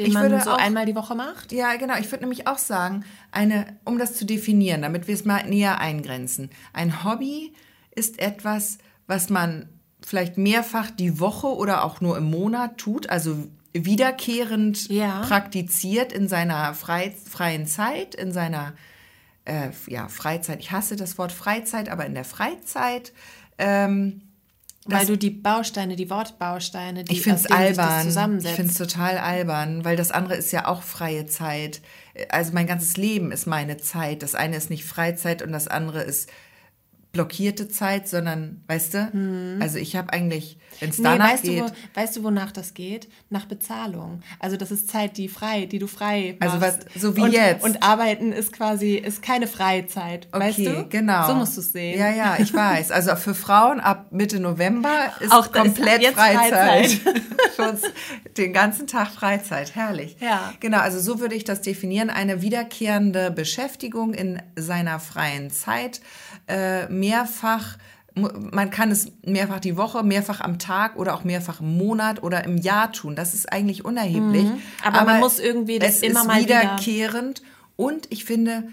den ich man so auch, einmal die Woche macht? Ja, genau. Ich würde nämlich auch sagen, eine, um das zu definieren, damit wir es mal näher eingrenzen. Ein Hobby ist etwas, was man vielleicht mehrfach die Woche oder auch nur im Monat tut, also wiederkehrend ja. praktiziert in seiner frei, freien Zeit, in seiner äh, ja, Freizeit. Ich hasse das Wort Freizeit, aber in der Freizeit. Ähm, weil du die Bausteine, die Wortbausteine, die ich finde es albern. Ich finde es total albern, weil das andere ist ja auch freie Zeit. Also mein ganzes Leben ist meine Zeit. Das eine ist nicht Freizeit und das andere ist blockierte Zeit, sondern, weißt du, Hm. also ich habe eigentlich, wenn es Nee, danach weißt, du, geht, wo, weißt du, wonach das geht? Nach Bezahlung. Also das ist Zeit, die frei, die du frei machst. Also was- so wie und, jetzt. Und arbeiten ist quasi ist keine Freizeit. weißt du? genau. So musst du es sehen. Ja, ja, ich weiß. Also für Frauen ab Mitte November ist Auch ist komplett jetzt Freizeit. Freizeit. den ganzen Tag Freizeit. Herrlich. Ja. Genau, also so würde ich das definieren. Eine wiederkehrende Beschäftigung in seiner freien Zeit. Äh, mehrfach, man kann es mehrfach die Woche, mehrfach am Tag oder auch mehrfach im Monat oder im Jahr tun. Das ist eigentlich unerheblich. Mhm. Aber man muss irgendwie das es immer ist mal wieder- wiederkehrend. Und ich finde,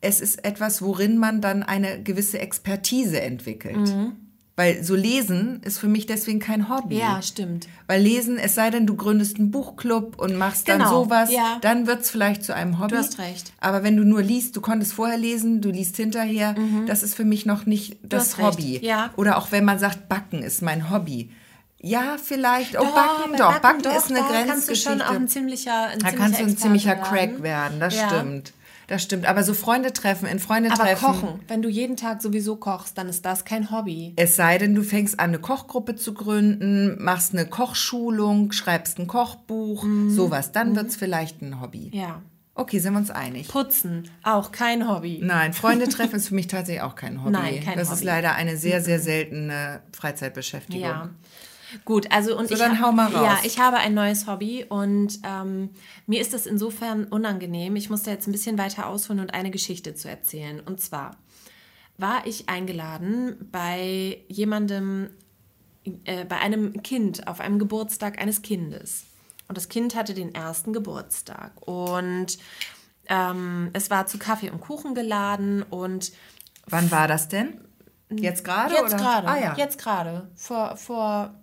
es ist etwas, worin man dann eine gewisse Expertise entwickelt. Mhm. Weil so lesen ist für mich deswegen kein Hobby. Ja, stimmt. Weil lesen, es sei denn, du gründest einen Buchclub und machst dann Genau, sowas, ja. dann wird's vielleicht zu einem Hobby. Du hast recht. Aber wenn du nur liest, du konntest vorher lesen, du liest hinterher, das ist für mich noch nicht das Mhm. hast recht, Hobby. ja. Oder auch wenn man sagt, Backen ist mein Hobby. Ja, vielleicht. Oh, Doch, Backen, doch. Backen, doch, ist eine da Grenzgeschichte. kannst du schon auch ein ziemlicher, ein Da ziemlicher kannst du ein Experte ziemlicher. Crack werden, das Ja. stimmt. Das stimmt. Aber so Freunde treffen, in Freunde Aber treffen. kochen, wenn du jeden Tag sowieso kochst, dann ist das kein Hobby. Es sei denn, du fängst an, eine Kochgruppe zu gründen, machst eine Kochschulung, schreibst ein Kochbuch, sowas. Dann wird's vielleicht ein Hobby. Mhm. Ja. Okay, sind wir uns einig? Putzen, auch kein Hobby. Nein, Freunde treffen ist für mich tatsächlich auch kein Hobby. Nein, kein das ist Hobby. leider eine sehr, sehr seltene Freizeitbeschäftigung. Ja. Gut, also und So, ich dann ha- hau mal raus. Ja, ich habe ein neues Hobby und ähm, mir ist das insofern unangenehm. Ich musste jetzt ein bisschen weiter ausholen und eine Geschichte zu erzählen. Und zwar war ich eingeladen bei jemandem, äh, bei einem Kind auf einem Geburtstag eines Kindes. Und das Kind hatte den ersten Geburtstag und ähm, es war zu Kaffee und Kuchen geladen und Wann war das denn? Jetzt gerade? Jetzt gerade. Ah, ja. Jetzt gerade. Vor, vor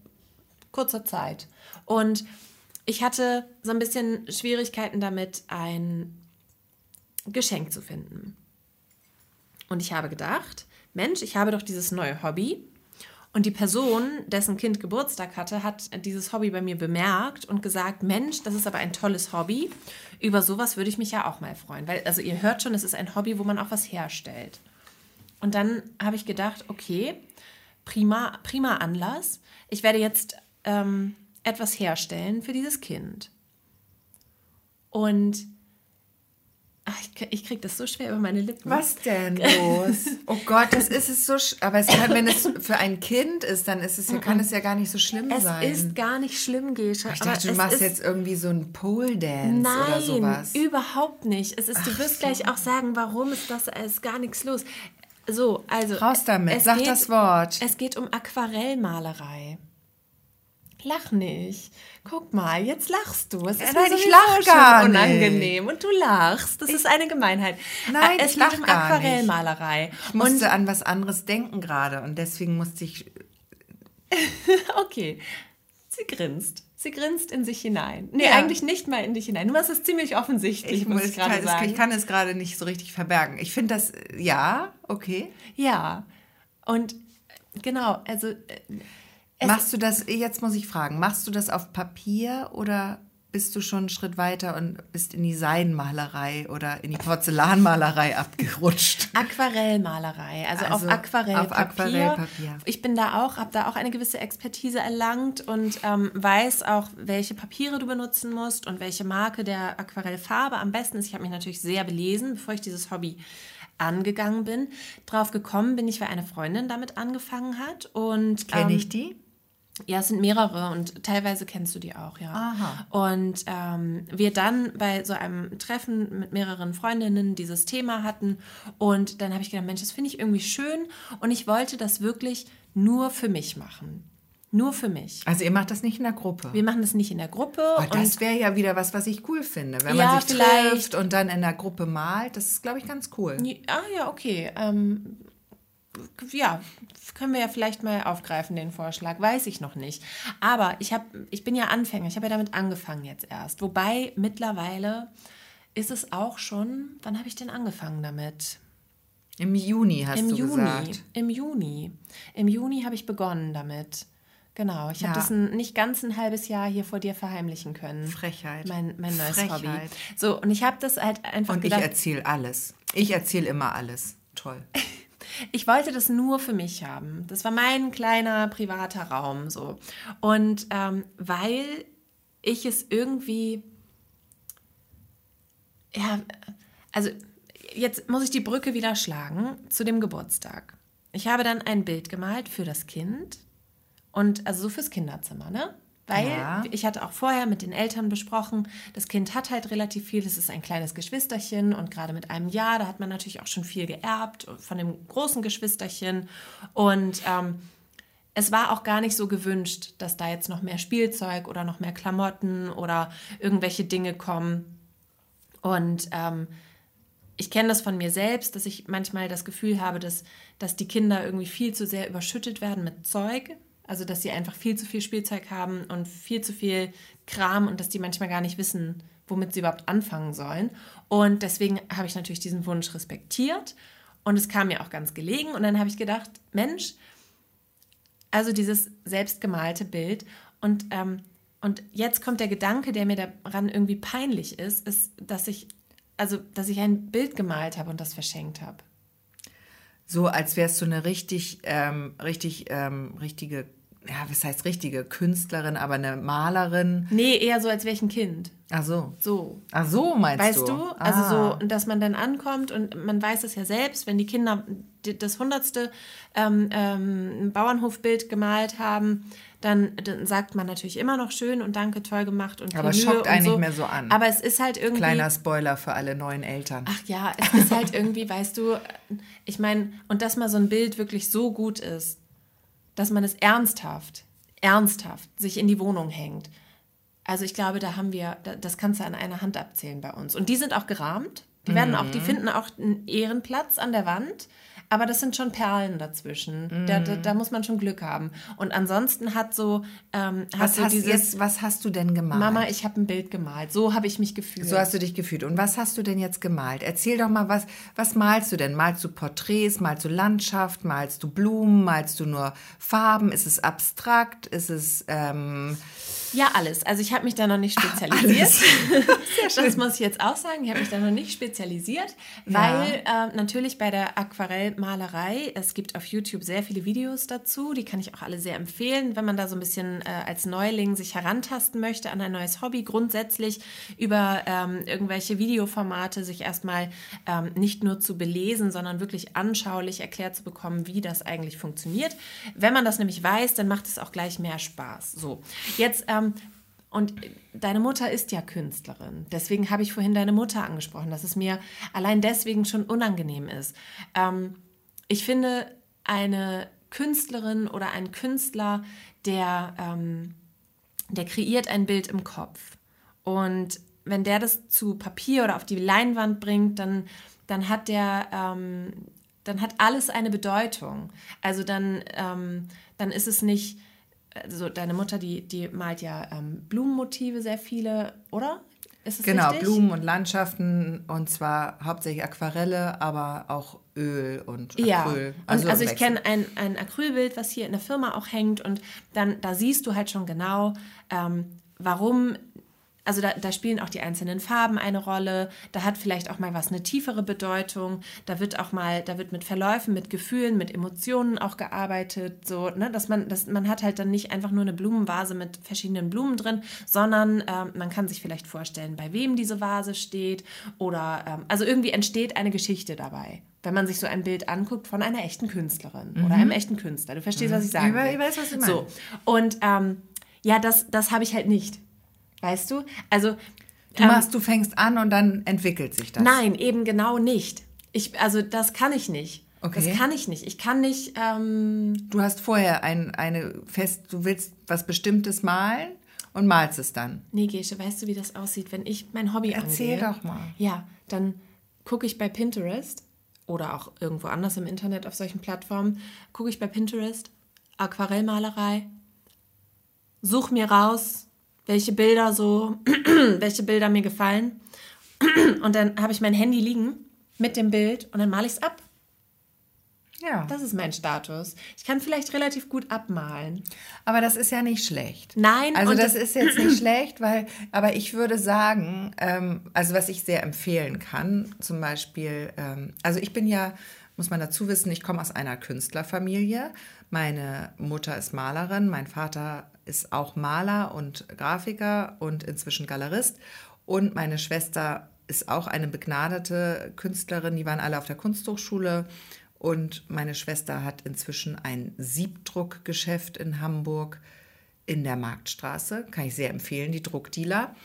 kurzer Zeit. Und ich hatte so ein bisschen Schwierigkeiten damit, ein Geschenk zu finden. Und ich habe gedacht, Mensch, ich habe doch dieses neue Hobby. Und die Person, dessen Kind Geburtstag hatte, hat dieses Hobby bei mir bemerkt und gesagt, Mensch, das ist aber ein tolles Hobby. Über sowas würde ich mich ja auch mal freuen. Weil, also ihr hört schon, es ist ein Hobby, wo man auch was herstellt. Und dann habe ich gedacht, okay, prima, prima Anlass. Ich werde jetzt ähm, etwas herstellen für dieses Kind. Und ach, ich, ich kriege das so schwer über meine Lippen. Was denn los? Oh Gott, das ist es so. Aber es kann, wenn es für ein Kind ist, dann ist es ja, kann es ja gar nicht so schlimm Es sein. ist gar nicht schlimm, Gesche. ich dachte, du es machst jetzt irgendwie so einen Pole Dance Nein, oder sowas. überhaupt nicht. Es ist, du wirst gleich auch sagen, warum ist das, es ist gar nichts los. So, also. Raus damit, es sag das Wort. Es geht um Aquarellmalerei. Lach nicht. Guck mal, jetzt lachst du. Es ist nein, mir ich lach schon gar nicht. unangenehm und du lachst. Das ist eine Gemeinheit. Nein, Äh, es ich lach gar nicht. Aquarellmalerei. Ich musste an was anderes denken gerade und deswegen musste ich. Okay. Sie grinst. Sie grinst in sich hinein. Nee, Ja. eigentlich nicht mal in dich hinein. Du machst es ziemlich offensichtlich, Ich, muss muss, ich gerade kann, es- sagen. ich kann es gerade nicht so richtig verbergen. Ich finde das, äh, ja, okay. Ja. Und äh, genau, also äh, es- machst du das, jetzt muss ich fragen, machst du das auf Papier oder bist du schon einen Schritt weiter und bist in die Seidenmalerei oder in die Porzellanmalerei abgerutscht? Aquarellmalerei, also, Also auf Aquarellpapier. auf Aquarellpapier. Ich bin da auch, habe da auch eine gewisse Expertise erlangt und ähm, weiß auch, welche Papiere du benutzen musst und welche Marke der Aquarellfarbe am besten ist. Ich habe mich natürlich sehr belesen, bevor ich dieses Hobby angegangen bin. Drauf gekommen bin ich, weil eine Freundin damit angefangen hat und Kenne ähm, ich die? Ja, es sind mehrere und teilweise kennst du die auch, ja. Aha. Und ähm, wir dann bei so einem Treffen mit mehreren Freundinnen dieses Thema hatten und dann habe ich gedacht, Mensch, das finde ich irgendwie schön und ich wollte das wirklich nur für mich machen. Nur für mich. Also ihr macht das nicht in der Gruppe. Wir machen das nicht in der Gruppe. Oh, das wäre ja wieder was, was ich cool finde. Wenn Ja, man sich trifft und dann in der Gruppe malt, das ist, glaube ich, ganz cool. Ah ja, okay. Ähm, ja, können wir ja vielleicht mal aufgreifen, den Vorschlag. Weiß ich noch nicht. Aber ich, hab, ich bin ja Anfänger. Ich habe ja damit angefangen jetzt erst. Wobei mittlerweile ist es auch schon, wann habe ich denn angefangen damit? Im Juni hast Im du Juni. gesagt. Im Juni. Im Juni habe ich begonnen damit. Genau. Ich Ja. habe das ein, nicht ganz ein halbes Jahr hier vor dir verheimlichen können. Frechheit. Mein, mein neues Frechheit. Hobby. So, und ich habe das halt einfach Und ich gedacht. erzähle alles. Ich erzähle immer alles. Toll. Ich wollte das nur für mich haben. Das war mein kleiner privater Raum so. Und ähm, weil ich es irgendwie, ja, also jetzt muss ich die Brücke wieder schlagen zu dem Geburtstag. Ich habe dann ein Bild gemalt für das Kind und also so fürs Kinderzimmer, ne? Weil ja. ich hatte auch vorher mit den Eltern besprochen, das Kind hat halt relativ viel, das ist ein kleines Geschwisterchen und gerade mit einem Jahr, da hat man natürlich auch schon viel geerbt von dem großen Geschwisterchen. Und ähm, es war auch gar nicht so gewünscht, dass da jetzt noch mehr Spielzeug oder noch mehr Klamotten oder irgendwelche Dinge kommen. Und ähm, ich kenne das von mir selbst, dass ich manchmal das Gefühl habe, dass, dass die Kinder irgendwie viel zu sehr überschüttet werden mit Zeug also, dass sie einfach viel zu viel Spielzeug haben und viel zu viel Kram und dass die manchmal gar nicht wissen, womit sie überhaupt anfangen sollen. Und deswegen habe ich natürlich diesen Wunsch respektiert und es kam mir auch ganz gelegen. Und dann habe ich gedacht, Mensch, also dieses selbstgemalte Bild und, ähm, und jetzt kommt der Gedanke, der mir daran irgendwie peinlich ist, ist, dass ich, also, dass ich ein Bild gemalt habe und das verschenkt habe. So, als wärst du eine richtig, ähm, richtig, ähm, richtige ja, was heißt richtige Künstlerin, aber eine Malerin? Nee, eher so, als wäre ich ein Kind. Ach so. So. Ach so, meinst weißt du? Weißt du? Also ah. so, dass man dann ankommt und man weiß es ja selbst, wenn die Kinder das hundertste ähm, ähm, Bauernhofbild gemalt haben, dann, dann, sagt man natürlich immer noch schön und danke, toll gemacht und Aber schockt einen so. nicht mehr so an. Aber es ist halt irgendwie... Kleiner Spoiler für alle neuen Eltern. Ach ja, es ist halt irgendwie, weißt du, ich meine, und dass mal so ein Bild wirklich so gut ist, dass man es ernsthaft, ernsthaft sich in die Wohnung hängt. Also ich glaube, da haben wir, das kannst du an einer Hand abzählen bei uns. Und die sind auch gerahmt. Die werden mhm. auch, die finden auch einen Ehrenplatz an der Wand. Aber das sind schon Perlen dazwischen. Mm. Da, da, da, muss man schon Glück haben. Und ansonsten hat so. Ähm, was, hast dieses, jetzt, was hast du denn gemalt? Mama, ich habe ein Bild gemalt. So habe ich mich gefühlt. So hast du dich gefühlt. Und was hast du denn jetzt gemalt? Erzähl doch mal, was, was malst du denn? Malst du Porträts? Malst du Landschaft? Malst du Blumen? Malst du nur Farben? Ist es abstrakt? Ist es. Ähm, ja, alles. Also ich habe mich da noch nicht spezialisiert. Sehr schön. Das muss ich jetzt auch sagen. Ich habe mich da noch nicht spezialisiert, weil ja. äh, natürlich bei der Aquarellmalerei, es gibt auf YouTube sehr viele Videos dazu, die kann ich auch alle sehr empfehlen, wenn man da so ein bisschen äh, als Neuling sich herantasten möchte an ein neues Hobby, grundsätzlich über ähm, irgendwelche Videoformate sich erstmal ähm, nicht nur zu belesen, sondern wirklich anschaulich erklärt zu bekommen, wie das eigentlich funktioniert. Wenn man das nämlich weiß, dann macht es auch gleich mehr Spaß. So, jetzt ähm, ähm, und deine Mutter ist ja Künstlerin. Deswegen habe ich vorhin deine Mutter angesprochen, dass es mir allein deswegen schon unangenehm ist. Ähm, ich finde, eine Künstlerin oder ein Künstler, der, ähm, der kreiert ein Bild im Kopf. Und wenn der das zu Papier oder auf die Leinwand bringt, dann, dann hat der, ähm, dann hat alles eine Bedeutung. Also dann, ähm, dann ist es nicht also deine Mutter, die, die malt ja ähm, Blumenmotive sehr viele, oder? Ist es genau, richtig? Blumen und Landschaften und zwar hauptsächlich Aquarelle, aber auch Öl und Acryl. Ja, also, also ich kenne ein, ein Acrylbild, was hier in der Firma auch hängt und dann da siehst du halt schon genau, ähm, warum also da, da, spielen auch die einzelnen Farben eine Rolle. Da hat vielleicht auch mal was eine tiefere Bedeutung. Da wird auch mal, da wird mit Verläufen, mit Gefühlen, mit Emotionen auch gearbeitet. So, ne, dass man, dass man hat halt dann nicht einfach nur eine Blumenvase mit verschiedenen Blumen drin, sondern ähm, man kann sich vielleicht vorstellen, bei wem diese Vase steht. Oder ähm, also irgendwie entsteht eine Geschichte dabei wenn man sich so ein Bild anguckt von einer echten Künstlerin mhm. oder einem echten Künstler. Du verstehst, mhm. was ich sage. Ich weiß, was du meinst. So. Und ähm, ja, das, das habe ich halt nicht. Weißt du? Also. Du, ähm, machst, du fängst an und dann entwickelt sich das. Nein, eben genau nicht. Ich, also das kann ich nicht. Okay. Das kann ich nicht. Ich kann nicht. Ähm, du hast vorher ein, eine fest, du willst was Bestimmtes malen und malst es dann. Nee, Gesche, weißt du, wie das aussieht, wenn ich mein Hobby Erzähl angehe? doch mal. Ja, dann gucke ich bei Pinterest oder auch irgendwo anders im Internet auf solchen Plattformen, gucke ich bei Pinterest Aquarellmalerei, such mir raus, welche Bilder so, welche Bilder mir gefallen. Und dann habe ich mein Handy liegen mit dem Bild und dann male ich es ab. Ja. Das ist mein Status. Ich kann vielleicht relativ gut abmalen. Aber das ist ja nicht schlecht. Nein. Also das, das ist jetzt nicht schlecht, weil, aber ich würde sagen, ähm, also was ich sehr empfehlen kann, zum Beispiel, ähm, also ich bin ja muss man dazu wissen, ich komme aus einer Künstlerfamilie. Meine Mutter ist Malerin, mein Vater ist auch Maler und Grafiker und inzwischen Galerist. Und meine Schwester ist auch eine begnadete Künstlerin. Die waren alle auf der Kunsthochschule. Und meine Schwester hat inzwischen ein Siebdruckgeschäft in Hamburg in der Marktstraße. Kann ich sehr empfehlen, die Druckdealer.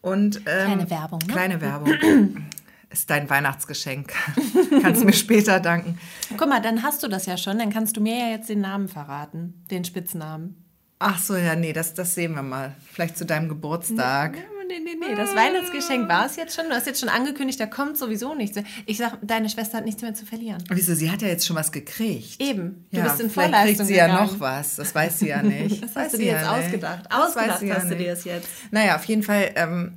Und, ähm, kleine Werbung. Ne? Kleine Werbung. ist dein Weihnachtsgeschenk. kannst mir später danken. Guck mal, dann hast du das ja schon. Dann kannst du mir ja jetzt den Namen verraten, den Spitznamen. Ach so, ja, nee, das, das sehen wir mal. Vielleicht zu deinem Geburtstag. Nee, nee, nee, nee. Das Weihnachtsgeschenk war es jetzt schon. Du hast jetzt schon angekündigt, da kommt sowieso nichts. Ich sag, deine Schwester hat nichts mehr zu verlieren. Wieso? Sie hat ja jetzt schon was gekriegt. Eben. Du ja, bist in vielleicht Vorleistung kriegt sie gegangen. ja noch was. Das weiß sie ja nicht. Das weiß hast du dir ja jetzt nicht. ausgedacht. Das weiß Ausgedacht sie ja hast du nicht. dir es jetzt. Naja, auf jeden Fall ähm,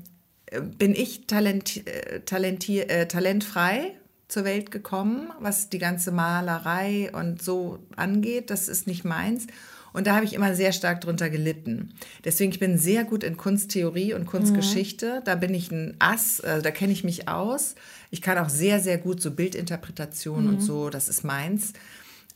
bin ich talenti äh, talenti äh, talentfrei zur Welt gekommen, was die ganze Malerei und so angeht. Das ist nicht meins. Und da habe ich immer sehr stark drunter gelitten. Deswegen, ich bin sehr gut in Kunsttheorie und Kunstgeschichte. Da bin ich ein Ass, also da kenne ich mich aus. Ich kann auch sehr, sehr gut so Bildinterpretation und so, das ist meins.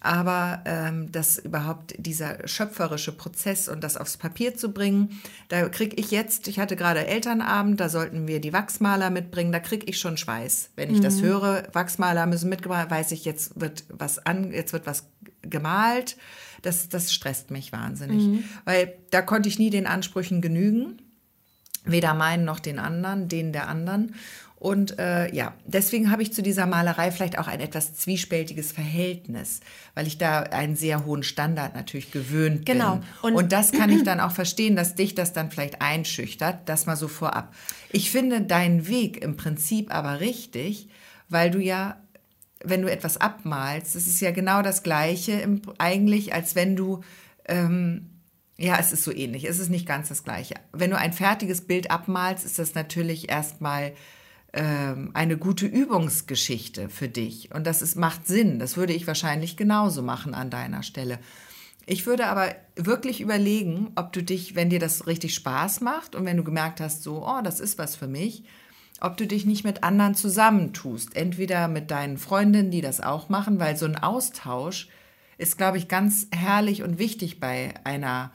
Aber ähm, das überhaupt dieser schöpferische Prozess und das aufs Papier zu bringen, da kriege ich jetzt, ich hatte gerade Elternabend, da sollten wir die Wachsmaler mitbringen, da kriege ich schon Schweiß. Wenn ich das höre, Wachsmaler müssen mitgebracht, weiß ich, jetzt wird was an, jetzt wird was gemalt. Das, das stresst mich wahnsinnig. Weil da konnte ich nie den Ansprüchen genügen. Weder meinen noch den anderen, den der anderen. Und äh, ja, deswegen habe ich zu dieser Malerei vielleicht auch ein etwas zwiespältiges Verhältnis, weil ich da einen sehr hohen Standard natürlich gewöhnt Genau. bin. Und- Und, das kann ich dann auch verstehen, dass dich das dann vielleicht einschüchtert, das mal so vorab. Ich finde deinen Weg im Prinzip aber richtig, weil du ja, wenn du etwas abmalst, das ist ja genau das Gleiche im, eigentlich, als wenn du ähm, ja, es ist so ähnlich. Es ist nicht ganz das Gleiche. Wenn du ein fertiges Bild abmalst, ist das natürlich erstmal ähm, eine gute Übungsgeschichte für dich. Und das ist, macht Sinn. Das würde ich wahrscheinlich genauso machen an deiner Stelle. Ich würde aber wirklich überlegen, ob du dich, wenn dir das richtig Spaß macht und wenn du gemerkt hast, so, oh, das ist was für mich, ob du dich nicht mit anderen zusammentust. Entweder mit deinen Freundinnen, die das auch machen, weil so ein Austausch ist, glaube ich, ganz herrlich und wichtig bei einer,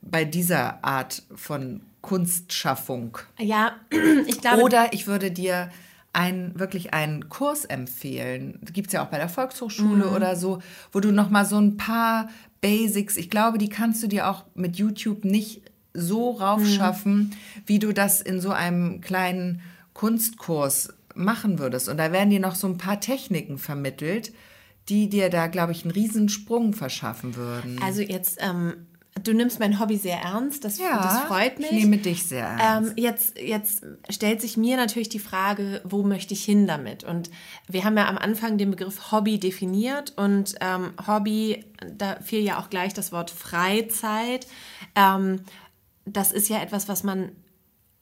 bei dieser Art von Kunstschaffung. Ja, ich glaube. Oder ich würde dir ein, wirklich einen Kurs empfehlen. Gibt es ja auch bei der Volkshochschule Mhm. oder so, wo du noch mal so ein paar Basics, ich glaube, die kannst du dir auch mit YouTube nicht so raufschaffen, Mhm. wie du das in so einem kleinen Kunstkurs machen würdest. Und da werden dir noch so ein paar Techniken vermittelt, die dir da, glaube ich, einen riesen Sprung verschaffen würden. also jetzt, ähm, du nimmst mein Hobby sehr ernst. Das, das freut mich. Ich nehme dich sehr ernst. Ähm, jetzt, jetzt stellt sich mir natürlich die Frage, wo möchte ich hin damit? Und wir haben ja am Anfang den Begriff Hobby definiert und ähm, Hobby, da fiel ja auch gleich das Wort Freizeit. Ähm, das ist ja etwas, was man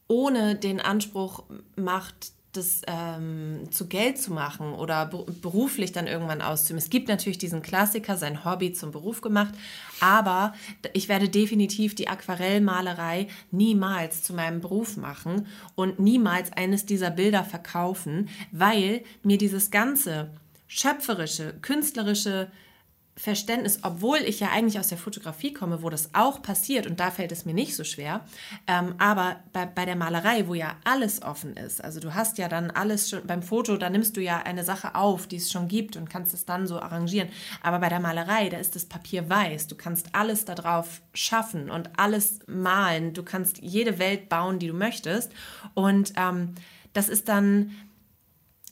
ohne den Anspruch macht, das ähm, zu Geld zu machen oder be beruflich dann irgendwann auszuüben. Es gibt natürlich diesen Klassiker, sein Hobby zum Beruf gemacht, aber ich werde definitiv die Aquarellmalerei niemals zu meinem Beruf machen und niemals eines dieser Bilder verkaufen, weil mir dieses ganze schöpferische, künstlerische Verständnis, obwohl ich ja eigentlich aus der Fotografie komme, wo das auch passiert und da fällt es mir nicht so schwer, ähm, aber bei, bei der Malerei, wo ja alles offen ist, also du hast ja dann alles schon, beim Foto, da nimmst du ja eine Sache auf, die es schon gibt und kannst es dann so arrangieren, aber bei der Malerei, da ist das Papier weiß, du kannst alles darauf schaffen und alles malen, du kannst jede Welt bauen, die du möchtest. Und ähm, das ist dann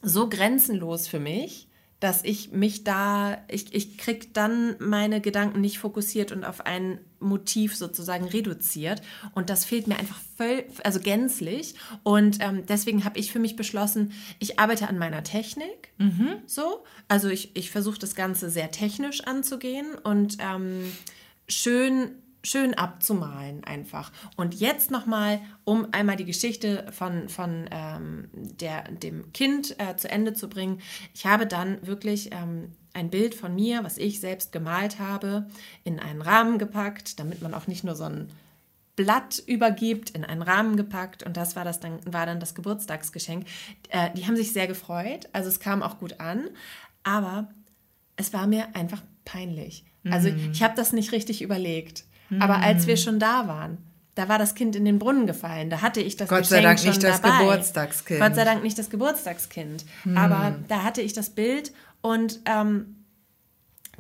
so grenzenlos für mich, dass ich mich da, ich, ich krieg dann meine Gedanken nicht fokussiert und auf ein Motiv sozusagen reduziert. Und das fehlt mir einfach voll, also gänzlich. Und ähm, deswegen habe ich für mich beschlossen, ich arbeite an meiner Technik. So. Also ich, ich versuche das Ganze sehr technisch anzugehen und ähm, schön schön abzumalen einfach. Und jetzt nochmal, um einmal die Geschichte von, von ähm, der, dem Kind äh, zu Ende zu bringen. Ich habe dann wirklich ähm, ein Bild von mir, was ich selbst gemalt habe, in einen Rahmen gepackt, damit man auch nicht nur so ein Blatt übergibt, in einen Rahmen gepackt und das war, das dann, war dann das Geburtstagsgeschenk. Äh, die haben sich sehr gefreut, also es kam auch gut an, aber es war mir einfach peinlich. Also mhm. ich habe das nicht richtig überlegt. Mhm. Aber als wir schon da waren, da war das Kind in den Brunnen gefallen. Da hatte ich das Gott sei Dank nicht das dabei. Geburtstagskind. Gott sei Dank nicht das Geburtstagskind. Mhm. Aber da hatte ich das Bild und ähm,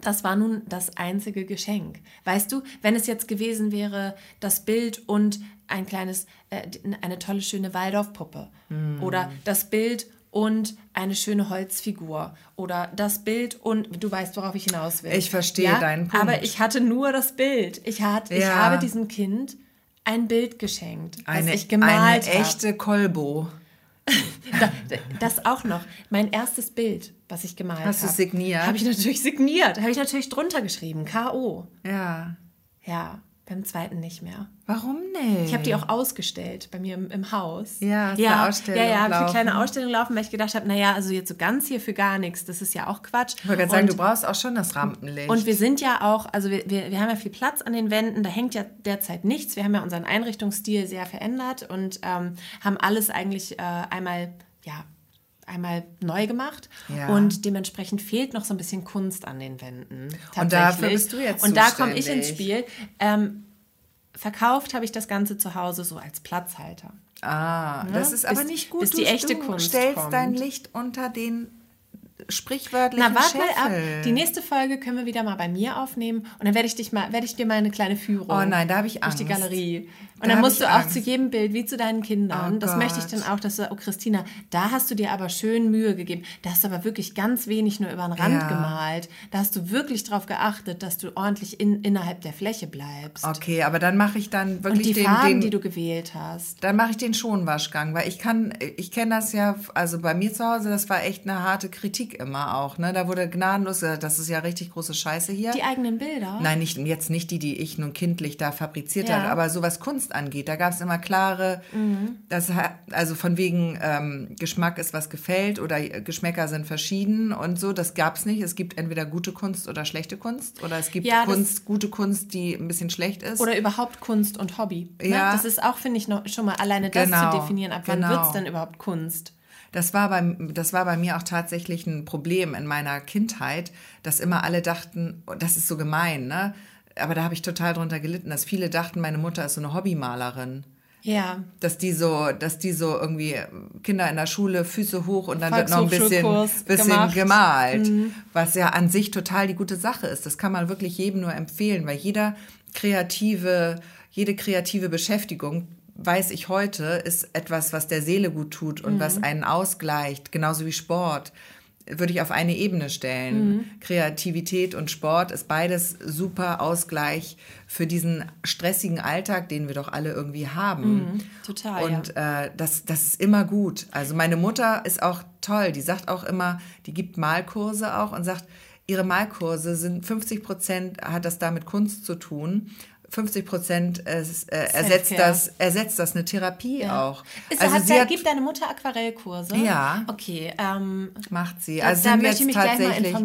das war nun das einzige Geschenk. Weißt du, wenn es jetzt gewesen wäre, das Bild und ein kleines, äh, eine tolle, schöne Waldorfpuppe mm. oder das Bild und eine schöne Holzfigur oder das Bild und du weißt, worauf ich hinaus will. Ich verstehe ja? deinen Punkt. Aber ich hatte nur das Bild. Ich, hat, ja. ich habe diesem Kind ein Bild geschenkt, eine, ich gemalt Eine echte Kolbo. das auch noch. Mein erstes Bild, was ich gemalt habe. Hast du signiert? Habe ich natürlich signiert. Habe ich natürlich drunter geschrieben. K.O. Ja. Ja. Beim zweiten nicht mehr. Warum nicht? Ich habe die auch ausgestellt bei mir im, im Haus. Ja, hast ja, Ausstellung Ja, ja, habe eine kleine Ausstellung laufen, weil ich gedacht habe, naja, also jetzt so ganz hier für gar nichts, das ist ja auch Quatsch. Ich wollte gerade sagen, du brauchst auch schon das Rampenlicht. Und wir sind ja auch, also wir, wir, wir haben ja viel Platz an den Wänden, da hängt ja derzeit nichts. Wir haben ja unseren Einrichtungsstil sehr verändert und ähm, haben alles eigentlich äh, einmal, ja, einmal neu gemacht ja. und dementsprechend fehlt noch so ein bisschen Kunst an den Wänden. Und dafür bist du jetzt Und da komme ich ins Spiel. Ähm, verkauft habe ich das Ganze zu Hause so als Platzhalter. Ah, ja? das ist aber bis, nicht gut. Bis die echte du Kunst stellst kommt. dein Licht unter den sprichwörtlichen Na, warte mal ab. Die nächste Folge können wir wieder mal bei mir aufnehmen und dann werde ich dich mal, werde ich dir mal eine kleine Führung. Oh nein, da habe ich Angst. Durch die Galerie. Und da dann musst du auch Angst. zu jedem Bild, wie zu deinen Kindern, oh das Gott. möchte ich dann auch, dass du, oh Christina, da hast du dir aber schön Mühe gegeben. Da hast du aber wirklich ganz wenig nur über den Rand ja. gemalt. Da hast du wirklich darauf geachtet, dass du ordentlich in, innerhalb der Fläche bleibst. Okay, aber dann mache ich dann wirklich Und die den, Farben, den, die du gewählt hast. Dann mache ich den Schonwaschgang, weil ich kann, ich kenne das ja, also bei mir zu Hause, das war echt eine harte Kritik immer auch. Ne? Da wurde gnadenlos gesagt, das ist ja richtig große Scheiße hier. Die eigenen Bilder? Nein, nicht, jetzt nicht die, die ich nun kindlich da fabriziert ja. habe, aber so was Kunst angeht, da gab es immer klare, mhm. das, also von wegen ähm, Geschmack ist was gefällt oder Geschmäcker sind verschieden und so, das gab es nicht. Es gibt entweder gute Kunst oder schlechte Kunst oder es gibt ja, Kunst, gute Kunst, die ein bisschen schlecht ist. Oder überhaupt Kunst und Hobby. Ne? Ja. Das ist auch, finde ich, noch schon mal alleine das genau. zu definieren, ab wann genau. wird es denn überhaupt Kunst? Das war, bei, das war bei mir auch tatsächlich ein Problem in meiner Kindheit, dass immer alle dachten, oh, das ist so gemein, ne? Aber da habe ich total drunter gelitten, dass viele dachten, meine Mutter ist so eine Hobbymalerin. Ja. Dass die so, dass die so irgendwie Kinder in der Schule Füße hoch und dann wird noch ein bisschen, bisschen gemalt. Mhm. Was ja an sich total die gute Sache ist. Das kann man wirklich jedem nur empfehlen, weil jeder kreative, jede kreative Beschäftigung weiß ich heute, ist etwas, was der Seele gut tut und mhm. was einen ausgleicht, genauso wie Sport, würde ich auf eine Ebene stellen. Mhm. Kreativität und Sport ist beides super Ausgleich für diesen stressigen Alltag, den wir doch alle irgendwie haben. Mhm. Total. Und ja. äh, das, das ist immer gut. Also meine Mutter ist auch toll, die sagt auch immer, die gibt Malkurse auch und sagt, ihre Malkurse sind 50 Prozent hat das da mit Kunst zu tun 50 Prozent äh, ersetzt das, ersetzt das eine Therapie ja. auch. Ist, also hat, sie hat, gibt deine Mutter Aquarellkurse? Ja. Okay. Ähm, Macht sie. Also da, sind da jetzt tatsächlich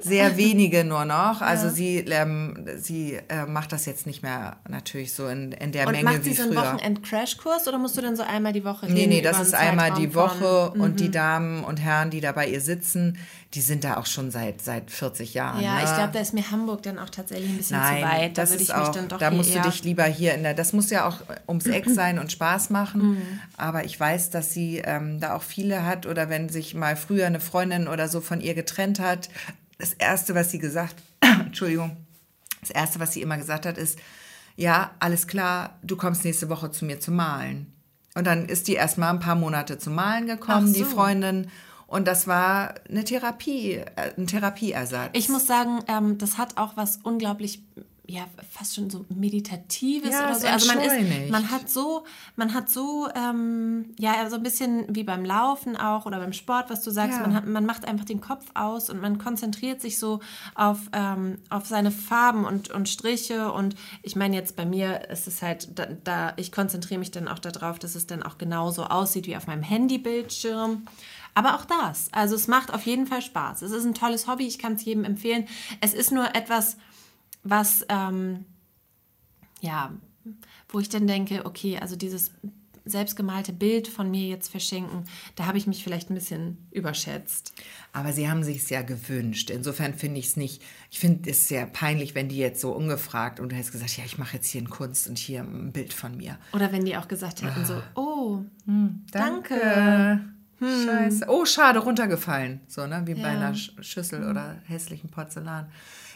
sehr wenige nur noch. Also ja. sie, ähm, sie äh, macht das jetzt nicht mehr natürlich so in, in der und Menge macht sie so einen Wochenend-Crashkurs oder musst du dann so einmal die Woche? Nee, nee, das ist einmal die Woche von, und mhm. die Damen und Herren, die da bei ihr sitzen, die sind da auch schon seit, seit 40 Jahren. Ja, ne? ich glaube, da ist mir Hamburg dann auch tatsächlich ein bisschen Nein, zu weit. Da würde ich auch, mich dann doch Da musst du dich lieber hier in der, das muss ja auch ums Eck sein und Spaß machen. Mhm. Aber ich weiß, dass sie ähm, da auch viele hat oder wenn sich mal früher eine Freundin oder so von ihr getrennt hat, das Erste, was sie gesagt, Entschuldigung, das Erste, was sie immer gesagt hat, ist, ja, alles klar, du kommst nächste Woche zu mir zu malen. Und dann ist die erst mal ein paar Monate zum Malen gekommen, so. die Freundin. Und das war eine Therapie, äh, ein Therapieersatz. Ich muss sagen, ähm, das hat auch was unglaublich ja fast schon so meditatives ja, oder so. Also man ist, man hat so, man hat so, ähm, ja, so ein bisschen wie beim Laufen auch oder beim Sport, was du sagst, ja. man, hat, man macht einfach den Kopf aus und man konzentriert sich so auf, ähm, auf seine Farben und, und Striche. Und ich meine, jetzt bei mir ist es halt, da, da ich konzentriere mich dann auch darauf, dass es dann auch genauso aussieht wie auf meinem Handybildschirm. Aber auch das, also es macht auf jeden Fall Spaß. Es ist ein tolles Hobby, ich kann es jedem empfehlen. Es ist nur etwas, was, ähm, ja, wo ich dann denke, okay, also dieses selbstgemalte Bild von mir jetzt verschenken. Da habe ich mich vielleicht ein bisschen überschätzt. Aber sie haben sich ja gewünscht. Insofern finde ich es nicht, ich finde es sehr peinlich, wenn die jetzt so ungefragt und du hättest gesagt, ja, ich mache jetzt hier in Kunst und hier ein Bild von mir. Oder wenn die auch gesagt hätten so, oh, hm, danke. Hm. Scheiße. Oh, schade, runtergefallen. So, ne? Wie Ja. bei einer Sch- Schüssel oder hässlichen Porzellan.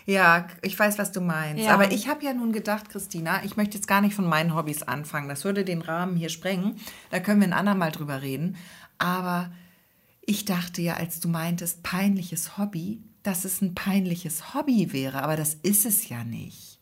Ja, ich weiß, was du meinst. Ja. Aber ich habe ja nun gedacht, Christina, ich möchte jetzt gar nicht von meinen Hobbys anfangen. Das würde den Rahmen hier sprengen. Da können wir ein andermal drüber reden. Aber ich dachte ja, als du meintest, peinliches Hobby, dass es ein peinliches Hobby wäre. Aber das ist es ja nicht.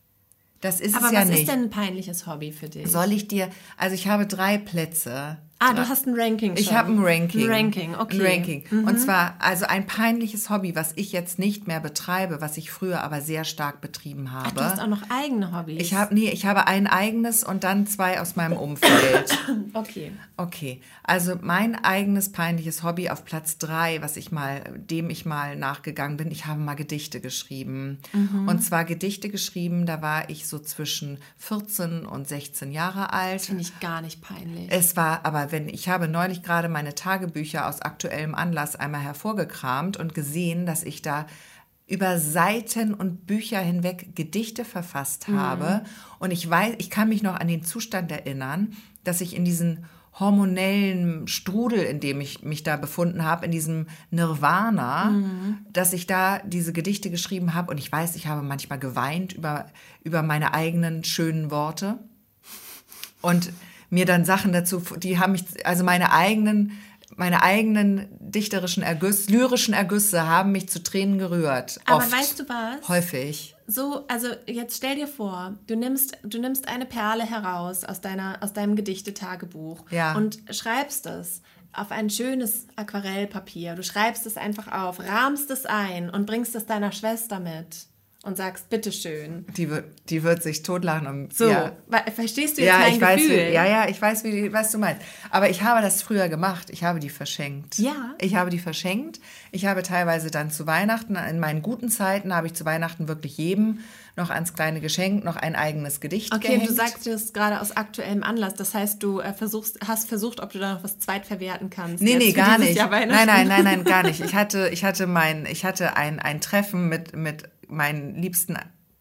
Das ist Aber es ja was nicht. ist denn ein peinliches Hobby für dich? Soll ich dir, also ich habe drei Plätze. Ah, du hast ein Ranking Ich schon. habe ein Ranking. Ein Ranking, okay. Mhm. Ein Ranking. Und zwar, also ein peinliches Hobby, was ich jetzt nicht mehr betreibe, was ich früher aber sehr stark betrieben habe. Ach, du hast auch noch eigene Hobbys. ich habe, nee, ich habe ein eigenes und dann zwei aus meinem Umfeld. Okay. Okay, also mein eigenes peinliches Hobby auf Platz drei, was ich mal, dem ich mal nachgegangen bin, ich habe mal Gedichte geschrieben. Mhm. Und zwar Gedichte geschrieben, da war ich so zwischen 14 und 16 Jahre alt. Finde ich gar nicht peinlich. Es war aber, wenn ich habe neulich gerade meine Tagebücher aus aktuellem Anlass einmal hervorgekramt und gesehen, dass ich da über Seiten und Bücher hinweg Gedichte verfasst habe. Und ich weiß, ich kann mich noch an den Zustand erinnern, dass ich in diesen hormonellen Strudel, in dem ich mich da befunden habe, in diesem Nirvana, dass ich da diese Gedichte geschrieben habe. Und ich weiß, ich habe manchmal geweint über, über meine eigenen schönen Worte und mir dann Sachen dazu, die haben mich, also meine eigenen, meine eigenen dichterischen Ergüsse, lyrischen Ergüsse haben mich zu Tränen gerührt. Aber Oft. weißt du was? Häufig. So, also jetzt stell dir vor, du nimmst, du nimmst eine Perle heraus aus, deiner, aus deinem Gedichtetagebuch Ja. und schreibst es auf ein schönes Aquarellpapier. Du schreibst es einfach auf, rahmst es ein und bringst es deiner Schwester mit und sagst, bitteschön. Die wird, die wird sich totlachen. Und, So, ja. verstehst du jetzt Ja, mein ich weiß, Gefühl? wie, ja, ja, ich weiß, wie, was du meinst. Aber ich habe das früher gemacht. Ich habe die verschenkt. Ja. Ich habe die verschenkt. Ich habe teilweise dann zu Weihnachten, in meinen guten Zeiten, habe ich zu Weihnachten wirklich jedem noch ans kleine Geschenk, noch ein eigenes Gedicht Okay, gehängt. du sagst es gerade aus aktuellem Anlass. Das heißt, du äh, versuchst, hast versucht, ob du da noch was zweitverwerten kannst. Nee, nee, gar nicht. Nein, nein, nein, nein, gar nicht. Ich hatte, ich hatte mein, ich hatte ein, ein Treffen mit, mit meinen liebsten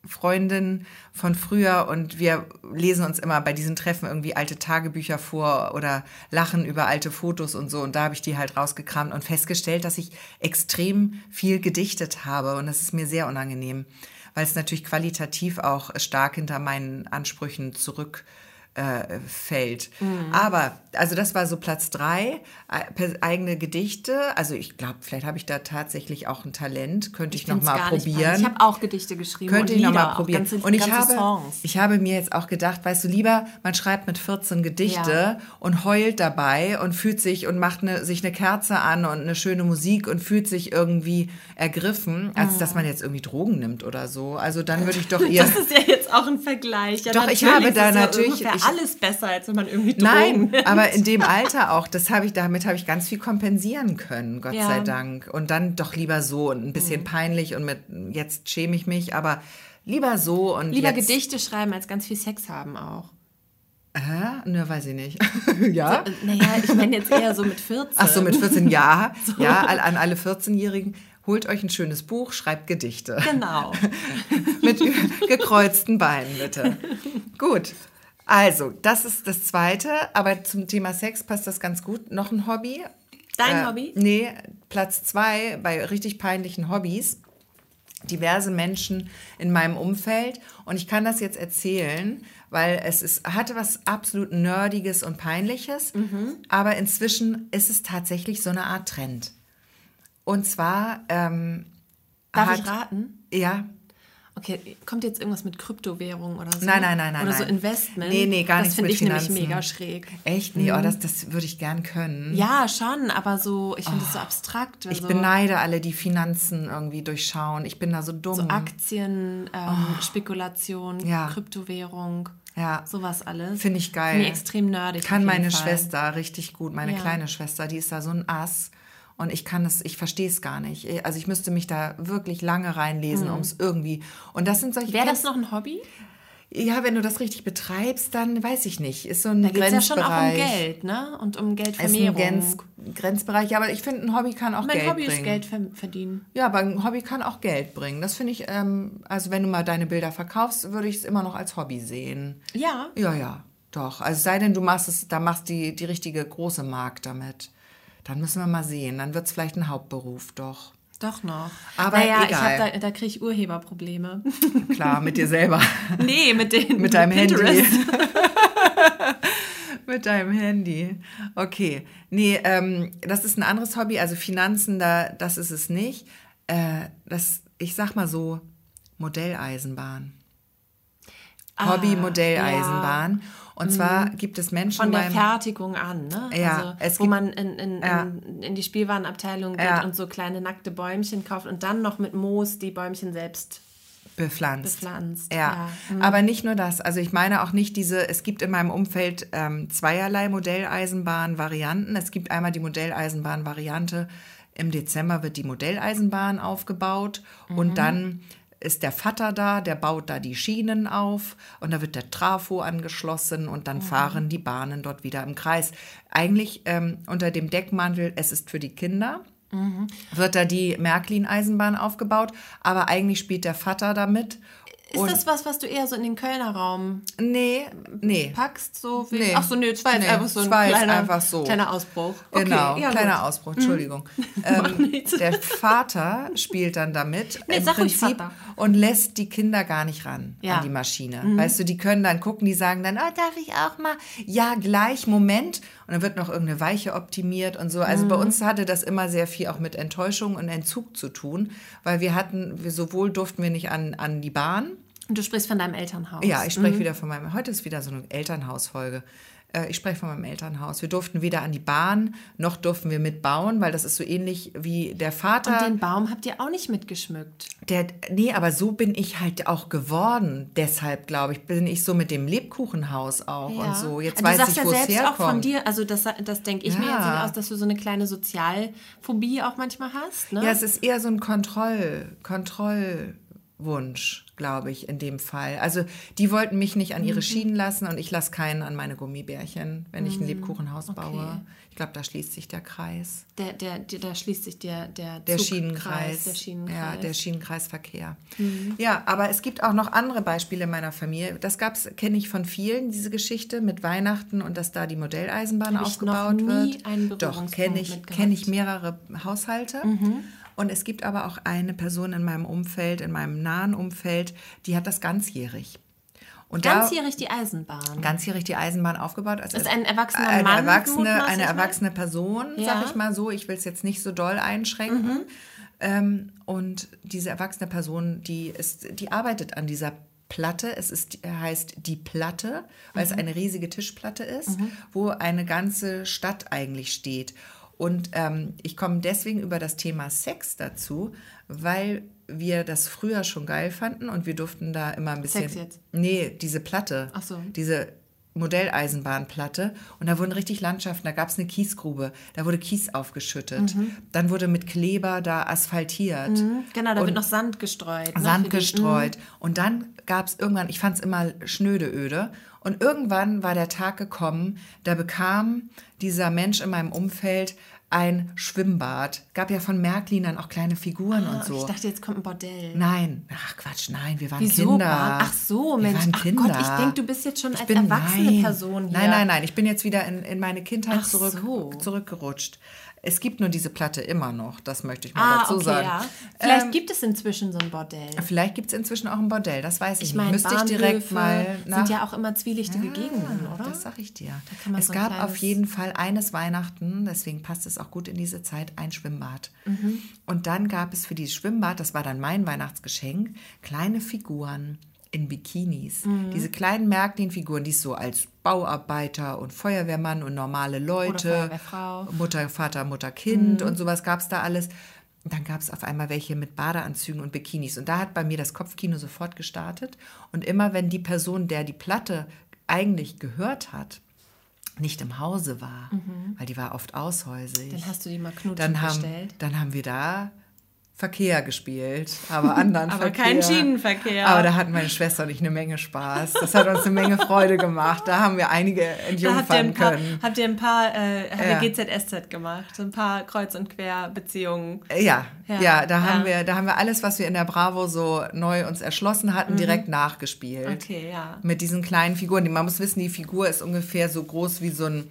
Freundinnen von früher und wir lesen uns immer bei diesen Treffen irgendwie alte Tagebücher vor oder lachen über alte Fotos und so. Und da habe ich die halt rausgekramt und festgestellt, dass ich extrem viel gedichtet habe und das ist mir sehr unangenehm, weil es natürlich qualitativ auch stark hinter meinen Ansprüchen zurück äh, fällt. Mhm. Aber, also das war so Platz drei, äh, eigene Gedichte. Also ich glaube, vielleicht habe ich da tatsächlich auch ein Talent, könnte ich, noch mal gar nicht probieren. Ich habe auch Gedichte geschrieben könnte ich noch Lieder, mal auch probieren. ganze, und ich habe, Songs. ich habe mir jetzt auch gedacht, weißt du, lieber man schreibt mit 14 Gedichte Ja. und heult dabei und fühlt sich und macht eine, sich eine Kerze an und eine schöne Musik und fühlt sich irgendwie ergriffen, als dass man jetzt irgendwie Drogen nimmt oder so. Also dann würde ich doch eher Das ist ja jetzt auch ein Vergleich. Ja, Doch, ich habe da natürlich- ich- alles besser, als wenn man irgendwie Drogen Nein, nimmt. aber in dem Alter auch, das habe ich, damit habe ich ganz viel kompensieren können, Gott Ja. sei Dank. Und dann doch lieber so und ein bisschen peinlich und mit, jetzt schäme ich mich, aber lieber so und Lieber jetzt, Gedichte schreiben, als ganz viel Sex haben auch. Hä? Ne, weiß ich nicht. ja? Äh, Naja, ich meine jetzt eher so mit 14. Ach so, mit 14 ja. Ja, all- an alle 14-Jährigen, holt euch ein schönes Buch, schreibt Gedichte. Genau. mit gekreuzten Beinen, bitte. Gut. Also, das ist das Zweite, aber zum Thema Sex passt das ganz gut. Noch ein Hobby. Dein Äh, Hobby? Nee, Platz zwei bei richtig peinlichen Hobbys. Diverse Menschen in meinem Umfeld. Und ich kann das jetzt erzählen, weil es ist, hatte was absolut Nerdiges und Peinliches. Mhm. Aber inzwischen ist es tatsächlich so eine Art Trend. Und zwar. Ähm, Darf hat, ich raten? Ja, Okay, kommt jetzt irgendwas mit Kryptowährung oder so? Nein, nein, nein, nein. Oder so. Investment? Nee, nee, gar das nichts finde mit ich nämlich Finanzen. mega schräg. Echt? Nee, oh, das, das würde ich gern können. Ja, schon, aber so, ich finde es so abstrakt. Oh, ich also, beneide alle, die Finanzen irgendwie durchschauen. Ich bin da so dumm. So Aktien, ähm, Spekulation, Oh. Ja. Kryptowährung, Ja. sowas alles. Finde ich geil. Finde ich extrem nerdig. Kann meine Fall. Schwester richtig gut. Meine Ja. kleine Schwester, die ist da so ein Ass. Und ich kann es, ich verstehe es gar nicht. Also ich müsste mich da wirklich lange reinlesen, um es irgendwie. Und das sind solche. Wäre das noch ein Hobby? Ja, wenn du das richtig betreibst, dann weiß ich nicht. Ist so ein da Grenzbereich. ja schon auch um Geld, ne? Und um Geldvermehrung. Ist ein Grenz Grenzbereich. Ja, aber ich finde, ein Hobby kann auch mein Geld Hobby bringen. Mein Hobby ist Geld verdienen. Ja, aber ein Hobby kann auch Geld bringen. Das finde ich, ähm, also wenn du mal deine Bilder verkaufst, würde ich es immer noch als Hobby sehen. Ja. Ja, ja, doch. Also sei denn, du machst es, da machst die, die richtige große Markt damit. Dann müssen wir mal sehen. Dann wird es vielleicht ein Hauptberuf, doch. Doch noch. Aber naja, egal. da, da kriege ich Urheberprobleme. Klar, mit dir selber. Nee, mit den mit deinem Pinterest. Handy. mit deinem Handy. Okay. Nee, ähm, das ist ein anderes Hobby. Also Finanzen, da, das ist es nicht. Äh, das, ich sag mal so, Modelleisenbahn. Ah, Hobby Modelleisenbahn. Ja. Und mhm. zwar gibt es Menschen von der beim, Fertigung an, ne? Ja, also, wo gibt, man in, in, ja. in, in, die Spielwarenabteilung geht ja. und so kleine nackte Bäumchen kauft und dann noch mit Moos die Bäumchen selbst bepflanzt. Bepflanzt. Ja, ja. Mhm. aber nicht nur das. Also ich meine auch nicht diese. Es gibt in meinem Umfeld ähm, zweierlei Modelleisenbahn-Varianten. Es gibt einmal die Modelleisenbahn-Variante. Im Dezember wird die Modelleisenbahn aufgebaut mhm. und dann ist der Vater da, der baut da die Schienen auf und da wird der Trafo angeschlossen und dann mhm. fahren die Bahnen dort wieder im Kreis. Eigentlich ähm, unter dem Deckmantel, es ist für die Kinder. Mhm. Wird da die Märklin-Eisenbahn aufgebaut, aber eigentlich spielt der Vater damit ist und das was, was du eher so in den Kölner Raum nee, nee. packst? So wie, nee. Ach so, nee, das war jetzt nee, einfach so ein kleiner, einfach so. kleiner Ausbruch. Okay, genau, ja, kleiner gut. Ausbruch, Entschuldigung. Mhm. Ähm, der Vater spielt dann damit nee, im Prinzip und lässt die Kinder gar nicht ran ja. an die Maschine. Mhm. Weißt du, die können dann gucken, die sagen dann, oh, darf ich auch mal? Ja, gleich, Moment. Und dann wird noch irgendeine Weiche optimiert und so. Also mhm. bei uns hatte das immer sehr viel auch mit Enttäuschung und Entzug zu tun, weil wir hatten, wir sowohl durften wir nicht an, an die Bahn. Und du sprichst von deinem Elternhaus. Ja, ich spreche mhm. wieder von meinem, heute ist wieder so eine Elternhausfolge. Äh, ich spreche von meinem Elternhaus. Wir durften weder an die Bahn, noch durften wir mitbauen, weil das ist so ähnlich wie der Vater. Und den Baum habt ihr auch nicht mitgeschmückt. Der, nee, aber so bin ich halt auch geworden. Deshalb, glaube ich, bin ich so mit dem Lebkuchenhaus auch ja. und so. Jetzt du weiß sagst ich, ja selbst herkommt. auch von dir, also das, das denke ich ja. mir jetzt aus, dass du so eine kleine Sozialphobie auch manchmal hast. Ne? Ja, es ist eher so ein Kontroll, Kontroll. Wunsch, glaube ich, in dem Fall. Also die wollten mich nicht an ihre mhm. Schienen lassen und ich lasse keinen an meine Gummibärchen, wenn ich ein mhm. Lebkuchenhaus okay. baue. Ich glaube, da schließt sich der Kreis. Der, der, der, da schließt sich der, der, der Schienenkreis. Der Schienenkreis. Ja, der Schienenkreisverkehr. Mhm. Ja, aber es gibt auch noch andere Beispiele in meiner Familie. Das kenne ich von vielen, diese Geschichte mit Weihnachten und dass da die Modelleisenbahn Hab aufgebaut ich noch nie wird. Einen Doch, kenne ich, kenn ich mehrere Haushalte. Mhm. Und es gibt aber auch eine Person in meinem Umfeld, in meinem nahen Umfeld, die hat das ganzjährig. Und ganzjährig die Eisenbahn. Ganzjährig die Eisenbahn aufgebaut. Also ist ein erwachsener eine Mann. Erwachsene, eine erwachsene Person, ja. sag ich mal so. Ich will es jetzt nicht so doll einschränken. Mhm. Ähm, und diese erwachsene Person, die ist, die arbeitet an dieser Platte. Es ist, heißt die Platte, weil mhm. es eine riesige Tischplatte ist, mhm. wo eine ganze Stadt eigentlich steht. Und ähm, ich komme deswegen über das Thema Sex dazu, weil wir das früher schon geil fanden und wir durften da immer ein bisschen. Sex jetzt? Nee, diese Platte. Ach so. Diese Modelleisenbahnplatte und da wurden richtig Landschaften, da gab es eine Kiesgrube, da wurde Kies aufgeschüttet, mhm. dann wurde mit Kleber da asphaltiert. Mhm. Genau, da wird noch Sand gestreut. Ne, Sand gestreut. Mhm. Und dann gab es irgendwann, ich fand es immer schnöde öde, und irgendwann war der Tag gekommen, da bekam dieser Mensch in meinem Umfeld ein Schwimmbad. Gab ja von Märklin dann auch kleine Figuren ah, und so. Ich dachte, jetzt kommt ein Bordell. Nein, ach Quatsch, nein, wir waren Wieso? Kinder. Ach so, Mensch. Wir Kinder. Ach Gott, ich denke, du bist jetzt schon ich als bin, erwachsene nein, Person hier. Nein, nein, nein, ich bin jetzt wieder in, in meine Kindheit zurück, so. zurückgerutscht. Es gibt nur diese Platte immer noch, das möchte ich mal ah, dazu okay, sagen. Ja. Vielleicht ähm, gibt es inzwischen so ein Bordell. Vielleicht gibt es inzwischen auch ein Bordell, das weiß ich, ich meine, nicht. Müsste ich direkt mal nach... sind ja auch immer zwielichtige ja, Gegenden, oder? Das sag ich dir. es so gab auf jeden Fall eines Weihnachten, deswegen passt es auch gut in diese Zeit, ein Schwimmbad. Mhm. Und dann gab es für dieses Schwimmbad, das war dann mein Weihnachtsgeschenk, kleine Figuren in Bikinis. Mhm. Diese kleinen Märklin-Figuren, die es so als Bauarbeiter und Feuerwehrmann und normale Leute, Mutter, Vater, Mutter, Kind mhm. und sowas gab es da alles. dann gab es auf einmal welche mit Badeanzügen und Bikinis. Und da hat bei mir das Kopfkino sofort gestartet. Und immer wenn die Person, der die Platte eigentlich gehört hat, nicht im Hause war, mhm. weil die war oft aushäusig. Dann hast du die mal Knutschen dann haben, bestellt. Dann haben wir da Verkehr gespielt, aber anderen aber Verkehr. kein Schienenverkehr. Aber da hatten meine Schwester und ich eine Menge Spaß. Das hat uns eine Menge Freude gemacht. Da haben wir einige entjungfern können. Habt ihr ein paar, äh, habt ihr GZSZ gemacht? So ein paar Kreuz- und Querbeziehungen? Ja, ja, ja, da, Haben wir, da haben wir alles, was wir in der Bravo so neu uns erschlossen hatten, mhm. direkt nachgespielt. Okay, ja. Mit diesen kleinen Figuren. Man muss wissen, die Figur ist ungefähr so groß wie so ein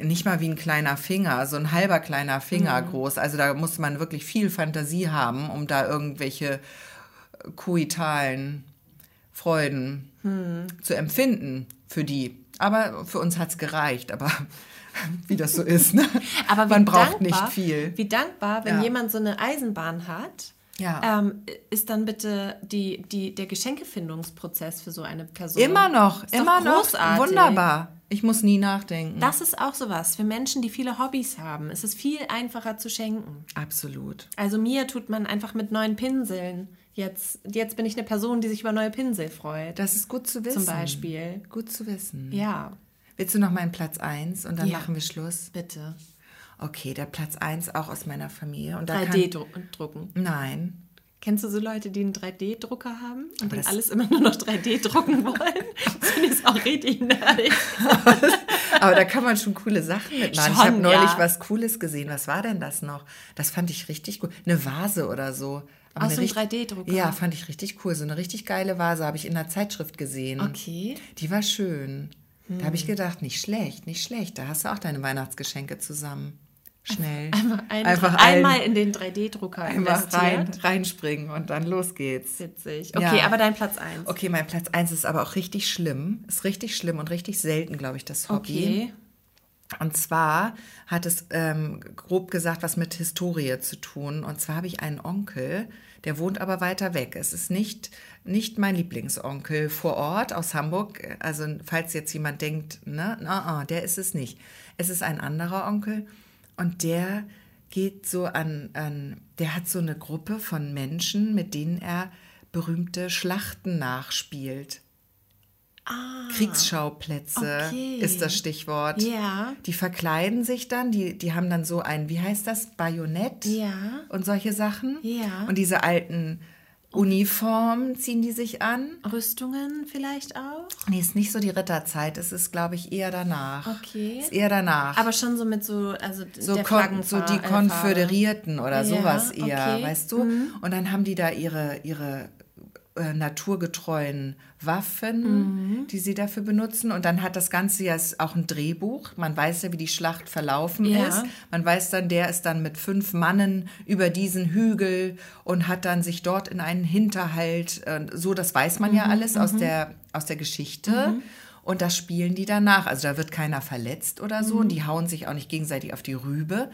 nicht mal wie ein kleiner Finger, so ein halber kleiner Finger mhm. groß. Also da muss man wirklich viel Fantasie haben, um da irgendwelche kuitalen Freuden mhm. zu empfinden für die. Aber für uns hat es gereicht, aber wie das so ist. Ne? Aber man braucht dankbar, nicht viel. Wie dankbar, wenn ja. jemand so eine Eisenbahn hat, ja. ähm, ist dann bitte die, die, der Geschenkefindungsprozess für so eine Person. Immer noch, ist immer noch. Wunderbar. Ich muss nie nachdenken. Das ist auch sowas. Für Menschen, die viele Hobbys haben, ist es viel einfacher zu schenken. Absolut. Also mir tut man einfach mit neuen Pinseln. Jetzt, jetzt bin ich eine Person, die sich über neue Pinsel freut. Das ist gut zu wissen. Zum Beispiel. Gut zu wissen. Ja. Willst du noch meinen Platz 1 und dann ja. machen wir Schluss? Bitte. Okay, der Platz 1 auch aus meiner Familie. 3D-drucken? Nein. Kennst du so Leute, die einen 3D-Drucker haben und dann alles immer nur noch 3D drucken wollen? Das finde ich auch richtig nerdig. Aber da kann man schon coole Sachen mitmachen. Schon, ich habe neulich ja. was Cooles gesehen. Was war denn das noch? Das fand ich richtig gut. Eine Vase oder so. Aber Aus einem 3D-Drucker? Ja, fand ich richtig cool. So eine richtig geile Vase habe ich in der Zeitschrift gesehen. Okay. Die war schön. Hm. Da habe ich gedacht, nicht schlecht, nicht schlecht. Da hast du auch deine Weihnachtsgeschenke zusammen schnell. Einfach, ein, einfach einmal in den 3D-Drucker Einfach rein, reinspringen und dann los geht's. Witzig. Okay, ja. aber dein Platz 1. Okay, mein Platz 1 ist aber auch richtig schlimm. Ist richtig schlimm und richtig selten, glaube ich, das Hobby. Okay. Und zwar hat es ähm, grob gesagt was mit Historie zu tun. Und zwar habe ich einen Onkel, der wohnt aber weiter weg. Es ist nicht, nicht mein Lieblingsonkel vor Ort aus Hamburg. Also falls jetzt jemand denkt, ne, na, der ist es nicht. Es ist ein anderer Onkel und der geht so an, an, der hat so eine Gruppe von Menschen, mit denen er berühmte Schlachten nachspielt. Ah, Kriegsschauplätze okay. ist das Stichwort. Ja. Die verkleiden sich dann, die, die haben dann so ein, wie heißt das, Bajonett ja. und solche Sachen. Ja. Und diese alten Uniformen ziehen die sich an. Rüstungen vielleicht auch? Nee, ist nicht so die Ritterzeit. Es ist, glaube ich, eher danach. Okay. Ist eher danach. Aber schon so mit so, also so, kon so die Konföderierten oder ja, sowas eher, okay. weißt du? Mhm. Und dann haben die da ihre, ihre äh, naturgetreuen Waffen, mhm. die sie dafür benutzen. Und dann hat das Ganze ja auch ein Drehbuch. Man weiß ja, wie die Schlacht verlaufen ja. ist. Man weiß dann, der ist dann mit fünf Mannen über diesen Hügel und hat dann sich dort in einen Hinterhalt. Äh, so, das weiß man mhm. ja alles aus, mhm. der, aus der Geschichte. Mhm. Und das spielen die danach. Also da wird keiner verletzt oder so. Und mhm. die hauen sich auch nicht gegenseitig auf die Rübe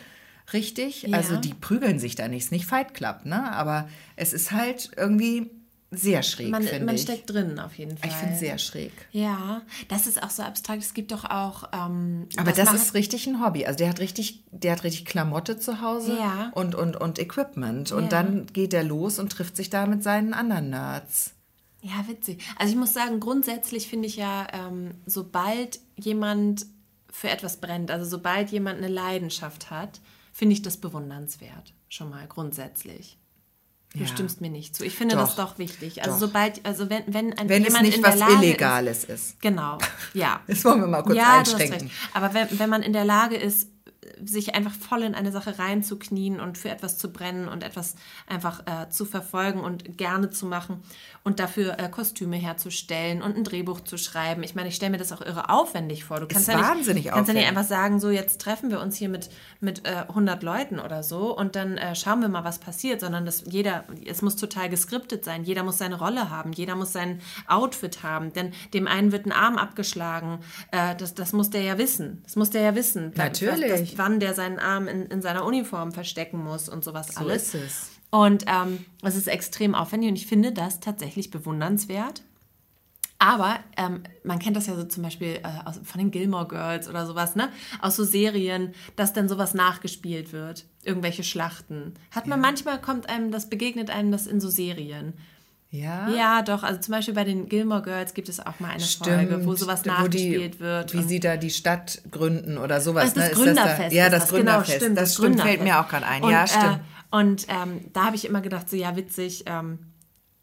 richtig. Ja. Also die prügeln sich da nicht. Ist nicht Fight Club, ne? Aber es ist halt irgendwie sehr schräg, man, man ich. steckt drin, auf jeden Fall. Ich finde es sehr schräg. Ja, das ist auch so abstrakt. Es gibt doch auch. Ähm, Aber das ist richtig ein Hobby. Also der hat richtig, der hat richtig Klamotte zu Hause ja. und, und, und Equipment. Und ja. dann geht er los und trifft sich da mit seinen anderen Nerds. Ja, witzig. Also ich muss sagen, grundsätzlich finde ich ja, ähm, sobald jemand für etwas brennt, also sobald jemand eine Leidenschaft hat, finde ich das bewundernswert. Schon mal grundsätzlich. Du ja. stimmst mir nicht zu. Ich finde doch, das doch wichtig. Also doch. sobald, also wenn, wenn ein wenn jemand es nicht in was Lage Illegales ist, ist. Genau, ja. Das wollen wir mal kurz ja, einschränken. Aber wenn, wenn man in der Lage ist, sich einfach voll in eine Sache reinzuknien und für etwas zu brennen und etwas einfach äh, zu verfolgen und gerne zu machen und dafür äh, Kostüme herzustellen und ein Drehbuch zu schreiben. Ich meine, ich stelle mir das auch irre aufwendig vor. Du kannst ja wahnsinnig nicht, kannst ja nicht einfach sagen, so jetzt treffen wir uns hier mit, mit äh, 100 Leuten oder so und dann äh, schauen wir mal, was passiert, sondern dass jeder, es muss total geskriptet sein. Jeder muss seine Rolle haben, jeder muss sein Outfit haben, denn dem einen wird ein Arm abgeschlagen. Äh, das, das muss der ja wissen. Das muss der ja wissen. Natürlich. Das, das, wann der seinen Arm in, in seiner Uniform verstecken muss und sowas so alles. So ist es. Und ähm, es ist extrem aufwendig und ich finde das tatsächlich bewundernswert. Aber ähm, man kennt das ja so zum Beispiel äh, aus, von den Gilmore Girls oder sowas, ne? Aus so Serien, dass dann sowas nachgespielt wird. Irgendwelche Schlachten. Hat man ja. manchmal, kommt einem, das begegnet einem das in so Serien. Ja? Ja, doch. Also zum Beispiel bei den Gilmore Girls gibt es auch mal eine Stimmt, Folge, wo sowas nachgespielt die, wird. Wie sie da die Stadt gründen oder sowas. Das, ne? das Gründerfest. Das da, ja, das, das Gründerfest. Genau, stimmt, das, das stimmt, fällt mir auch gerade ein. Und, ja, stimmt. Äh, Und ähm, da habe ich immer gedacht, so ja, witzig, ähm,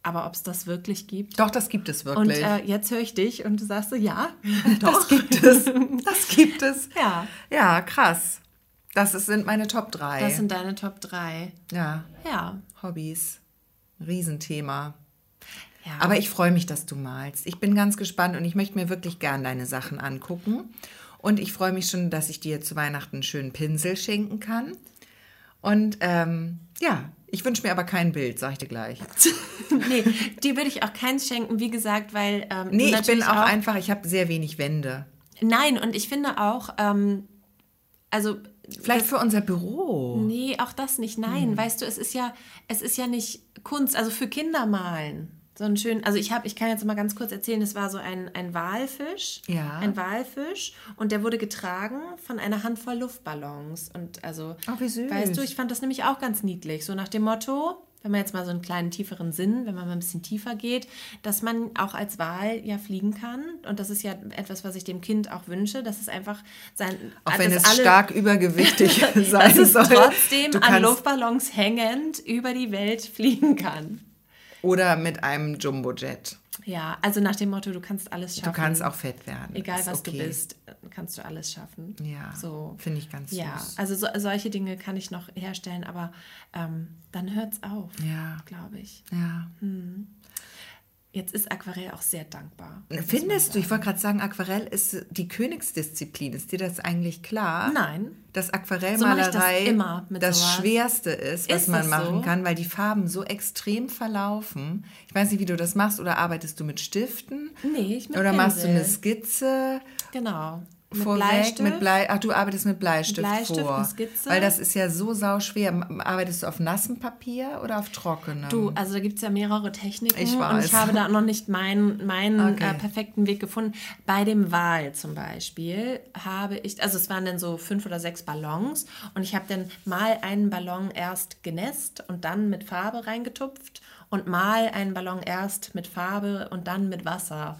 aber ob es das wirklich gibt. Doch, das gibt es wirklich. Und äh, jetzt höre ich dich und du sagst so, ja, doch. Das gibt es. Das gibt es. Ja. Ja, krass. Das ist, sind meine Top 3. Das sind deine Top 3. Ja. Ja. Hobbys. Riesenthema. Ja. Aber ich freue mich, dass du malst. Ich bin ganz gespannt und ich möchte mir wirklich gern deine Sachen angucken. Und ich freue mich schon, dass ich dir zu Weihnachten einen schönen Pinsel schenken kann. Und ähm, ja, ich wünsche mir aber kein Bild, sag ich dir gleich. nee, dir würde ich auch keins schenken, wie gesagt, weil. Ähm, Nee, ich bin natürlich auch, einfach, ich habe sehr wenig Wände. Nein, und ich finde auch, ähm, also. Vielleicht für unser Büro. Nee, auch das nicht. Nein, weißt du, es ist ja, es ist ja nicht Kunst, also für Kinder malen. So ein schön, also ich habe, ich kann jetzt mal ganz kurz erzählen, es war so ein, ein Walfisch. Ja. Ein Walfisch und der wurde getragen von einer Handvoll Luftballons. Und also, Oh, wie süß. weißt du, ich fand das nämlich auch ganz niedlich. So nach dem Motto, wenn man jetzt mal so einen kleinen tieferen Sinn, wenn man mal ein bisschen tiefer geht, dass man auch als Wal ja fliegen kann. Und das ist ja etwas, was ich dem Kind auch wünsche, dass es einfach sein. Auch wenn dass es alle- stark übergewichtig dass sein es soll. trotzdem Du an Luftballons hängend über die Welt fliegen kann. Oder mit einem Jumbojet. Ja, also nach dem Motto, du kannst alles schaffen. Du kannst auch fett werden. Egal was du okay. bist, kannst du alles schaffen. Ja, So. finde ich ganz Ja, süß. also so, solche Dinge kann ich noch herstellen, aber ähm, dann hört's auf, Ja. glaube ich. Ja. Jetzt ist Aquarell auch sehr dankbar. Findest du, ich wollte gerade sagen, Aquarell ist die Königsdisziplin. Ist dir das eigentlich klar? Nein. Dass So Aquarellmalerei ich das immer mit das sowas. Schwerste ist, was Ist man machen so? kann, weil die Farben so extrem verlaufen. Ich weiß nicht, wie du das machst. Oder arbeitest du mit Stiften? Nee, ich mit Oder machst du eine Pinsel. Skizze? Genau. Mit vorweg Bleistift. mit Blei ach du arbeitest mit Bleistift, Bleistift vor und Skizze. weil das ist ja so sau schwer arbeitest du auf nassem Papier oder auf trockenem Du, also da gibt es ja mehrere Techniken Ich und weiß. ich habe da noch nicht meinen, meinen Okay. äh, perfekten Weg gefunden. Bei dem Wal zum Beispiel habe ich, also es waren dann so fünf oder sechs Ballons und ich habe dann mal einen Ballon erst genässt und dann mit Farbe reingetupft und mal einen Ballon erst mit Farbe und dann mit Wasser.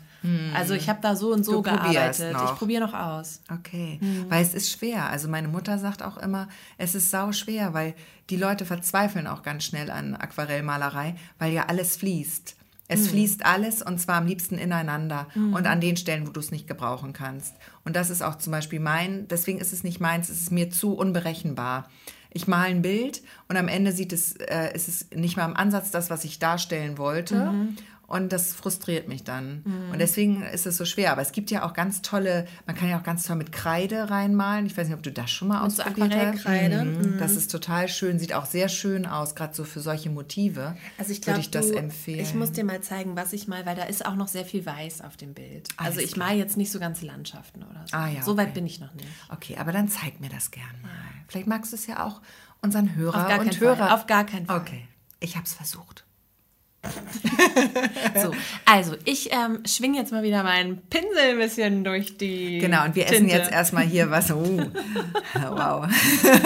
Also ich habe da so und so Hm. Du gearbeitet. noch. Ich probiere noch aus. Okay, Mhm. weil es ist schwer. Also meine Mutter sagt auch immer, es ist sau schwer, weil die Leute verzweifeln auch ganz schnell an Aquarellmalerei, weil ja alles fließt. Mhm. Es fließt alles und zwar am liebsten ineinander und an den Stellen, wo du es nicht gebrauchen kannst. Und das ist auch zum Beispiel mein, deswegen ist es nicht meins, es ist mir zu unberechenbar. Ich male ein Bild und am Ende sieht es, äh, ist es nicht mal im Ansatz das, was ich darstellen wollte. Mhm. Und das frustriert mich dann. Und deswegen ist es so schwer. Aber es gibt ja auch ganz tolle, man kann ja auch ganz toll mit Kreide reinmalen. Ich weiß nicht, ob du das schon mal so ausprobiert hast. Aquarellkreide? Mhm. Das ist total schön, sieht auch sehr schön aus, gerade so für solche Motive. Also ich würde glaube, ich das empfehlen. Ich muss dir mal zeigen, was ich mal, weil da ist auch noch sehr viel Weiß auf dem Bild. Alles also ich klar. mal jetzt nicht so ganze Landschaften oder so. Ah ja, so weit okay. bin ich noch nicht. okay, aber dann zeig mir das gern mal. Vielleicht magst du es ja auch unseren Hörer Auf gar und keinen Fall. Hörer. Auf gar keinen Fall. Okay, ich habe es versucht. So, also ich ähm, schwinge jetzt mal wieder meinen Pinsel ein bisschen durch die Genau, und wir Tinte. essen jetzt erstmal hier was. Oh, wow.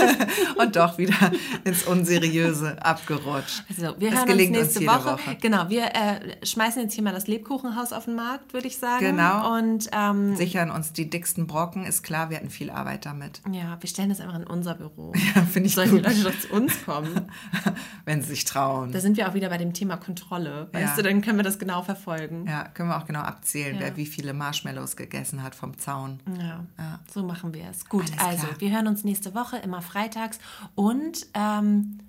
und doch wieder ins Unseriöse abgerutscht. Also, wir Das hören uns gelingt uns nächste jede Woche. Woche. Genau, wir äh, schmeißen jetzt hier mal das Lebkuchenhaus auf den Markt, würde ich sagen. Genau. Und ähm, Sichern uns die dicksten Brocken, ist klar, wir hatten viel Arbeit damit. ja, wir stellen das einfach in unser Büro. Ja, finde ich Sollen die gut. Leute doch zu uns kommen? Wenn sie sich trauen. Da sind wir auch wieder bei dem Thema Kontrolle. Weißt Ja. du, dann können wir das genau verfolgen. ja, können wir auch genau abzählen, Ja. wer wie viele Marshmallows gegessen hat vom Zaun. Ja, Ja. so machen wir es. Gut, Alles also klar. wir hören uns nächste Woche, immer freitags. Und ähm,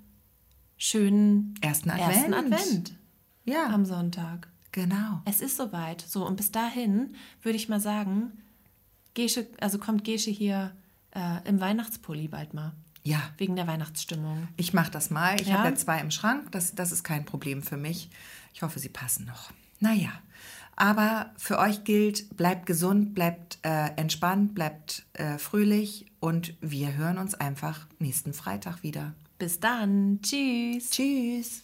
schönen Ersten Advent. ersten Advent Ja, am Sonntag. genau. Es ist soweit. So, und bis dahin würde ich mal sagen, Gesche, also kommt Gesche hier äh, im Weihnachtspulli bald mal. Ja, Wegen der Weihnachtsstimmung. ich mache das mal. Ich Ja? habe ja zwei im Schrank. Das, das ist kein Problem für mich. Ich hoffe, sie passen noch. Naja, aber für euch gilt, bleibt gesund, bleibt äh, entspannt, bleibt äh, fröhlich und wir hören uns einfach nächsten Freitag wieder. Bis dann. Tschüss. Tschüss.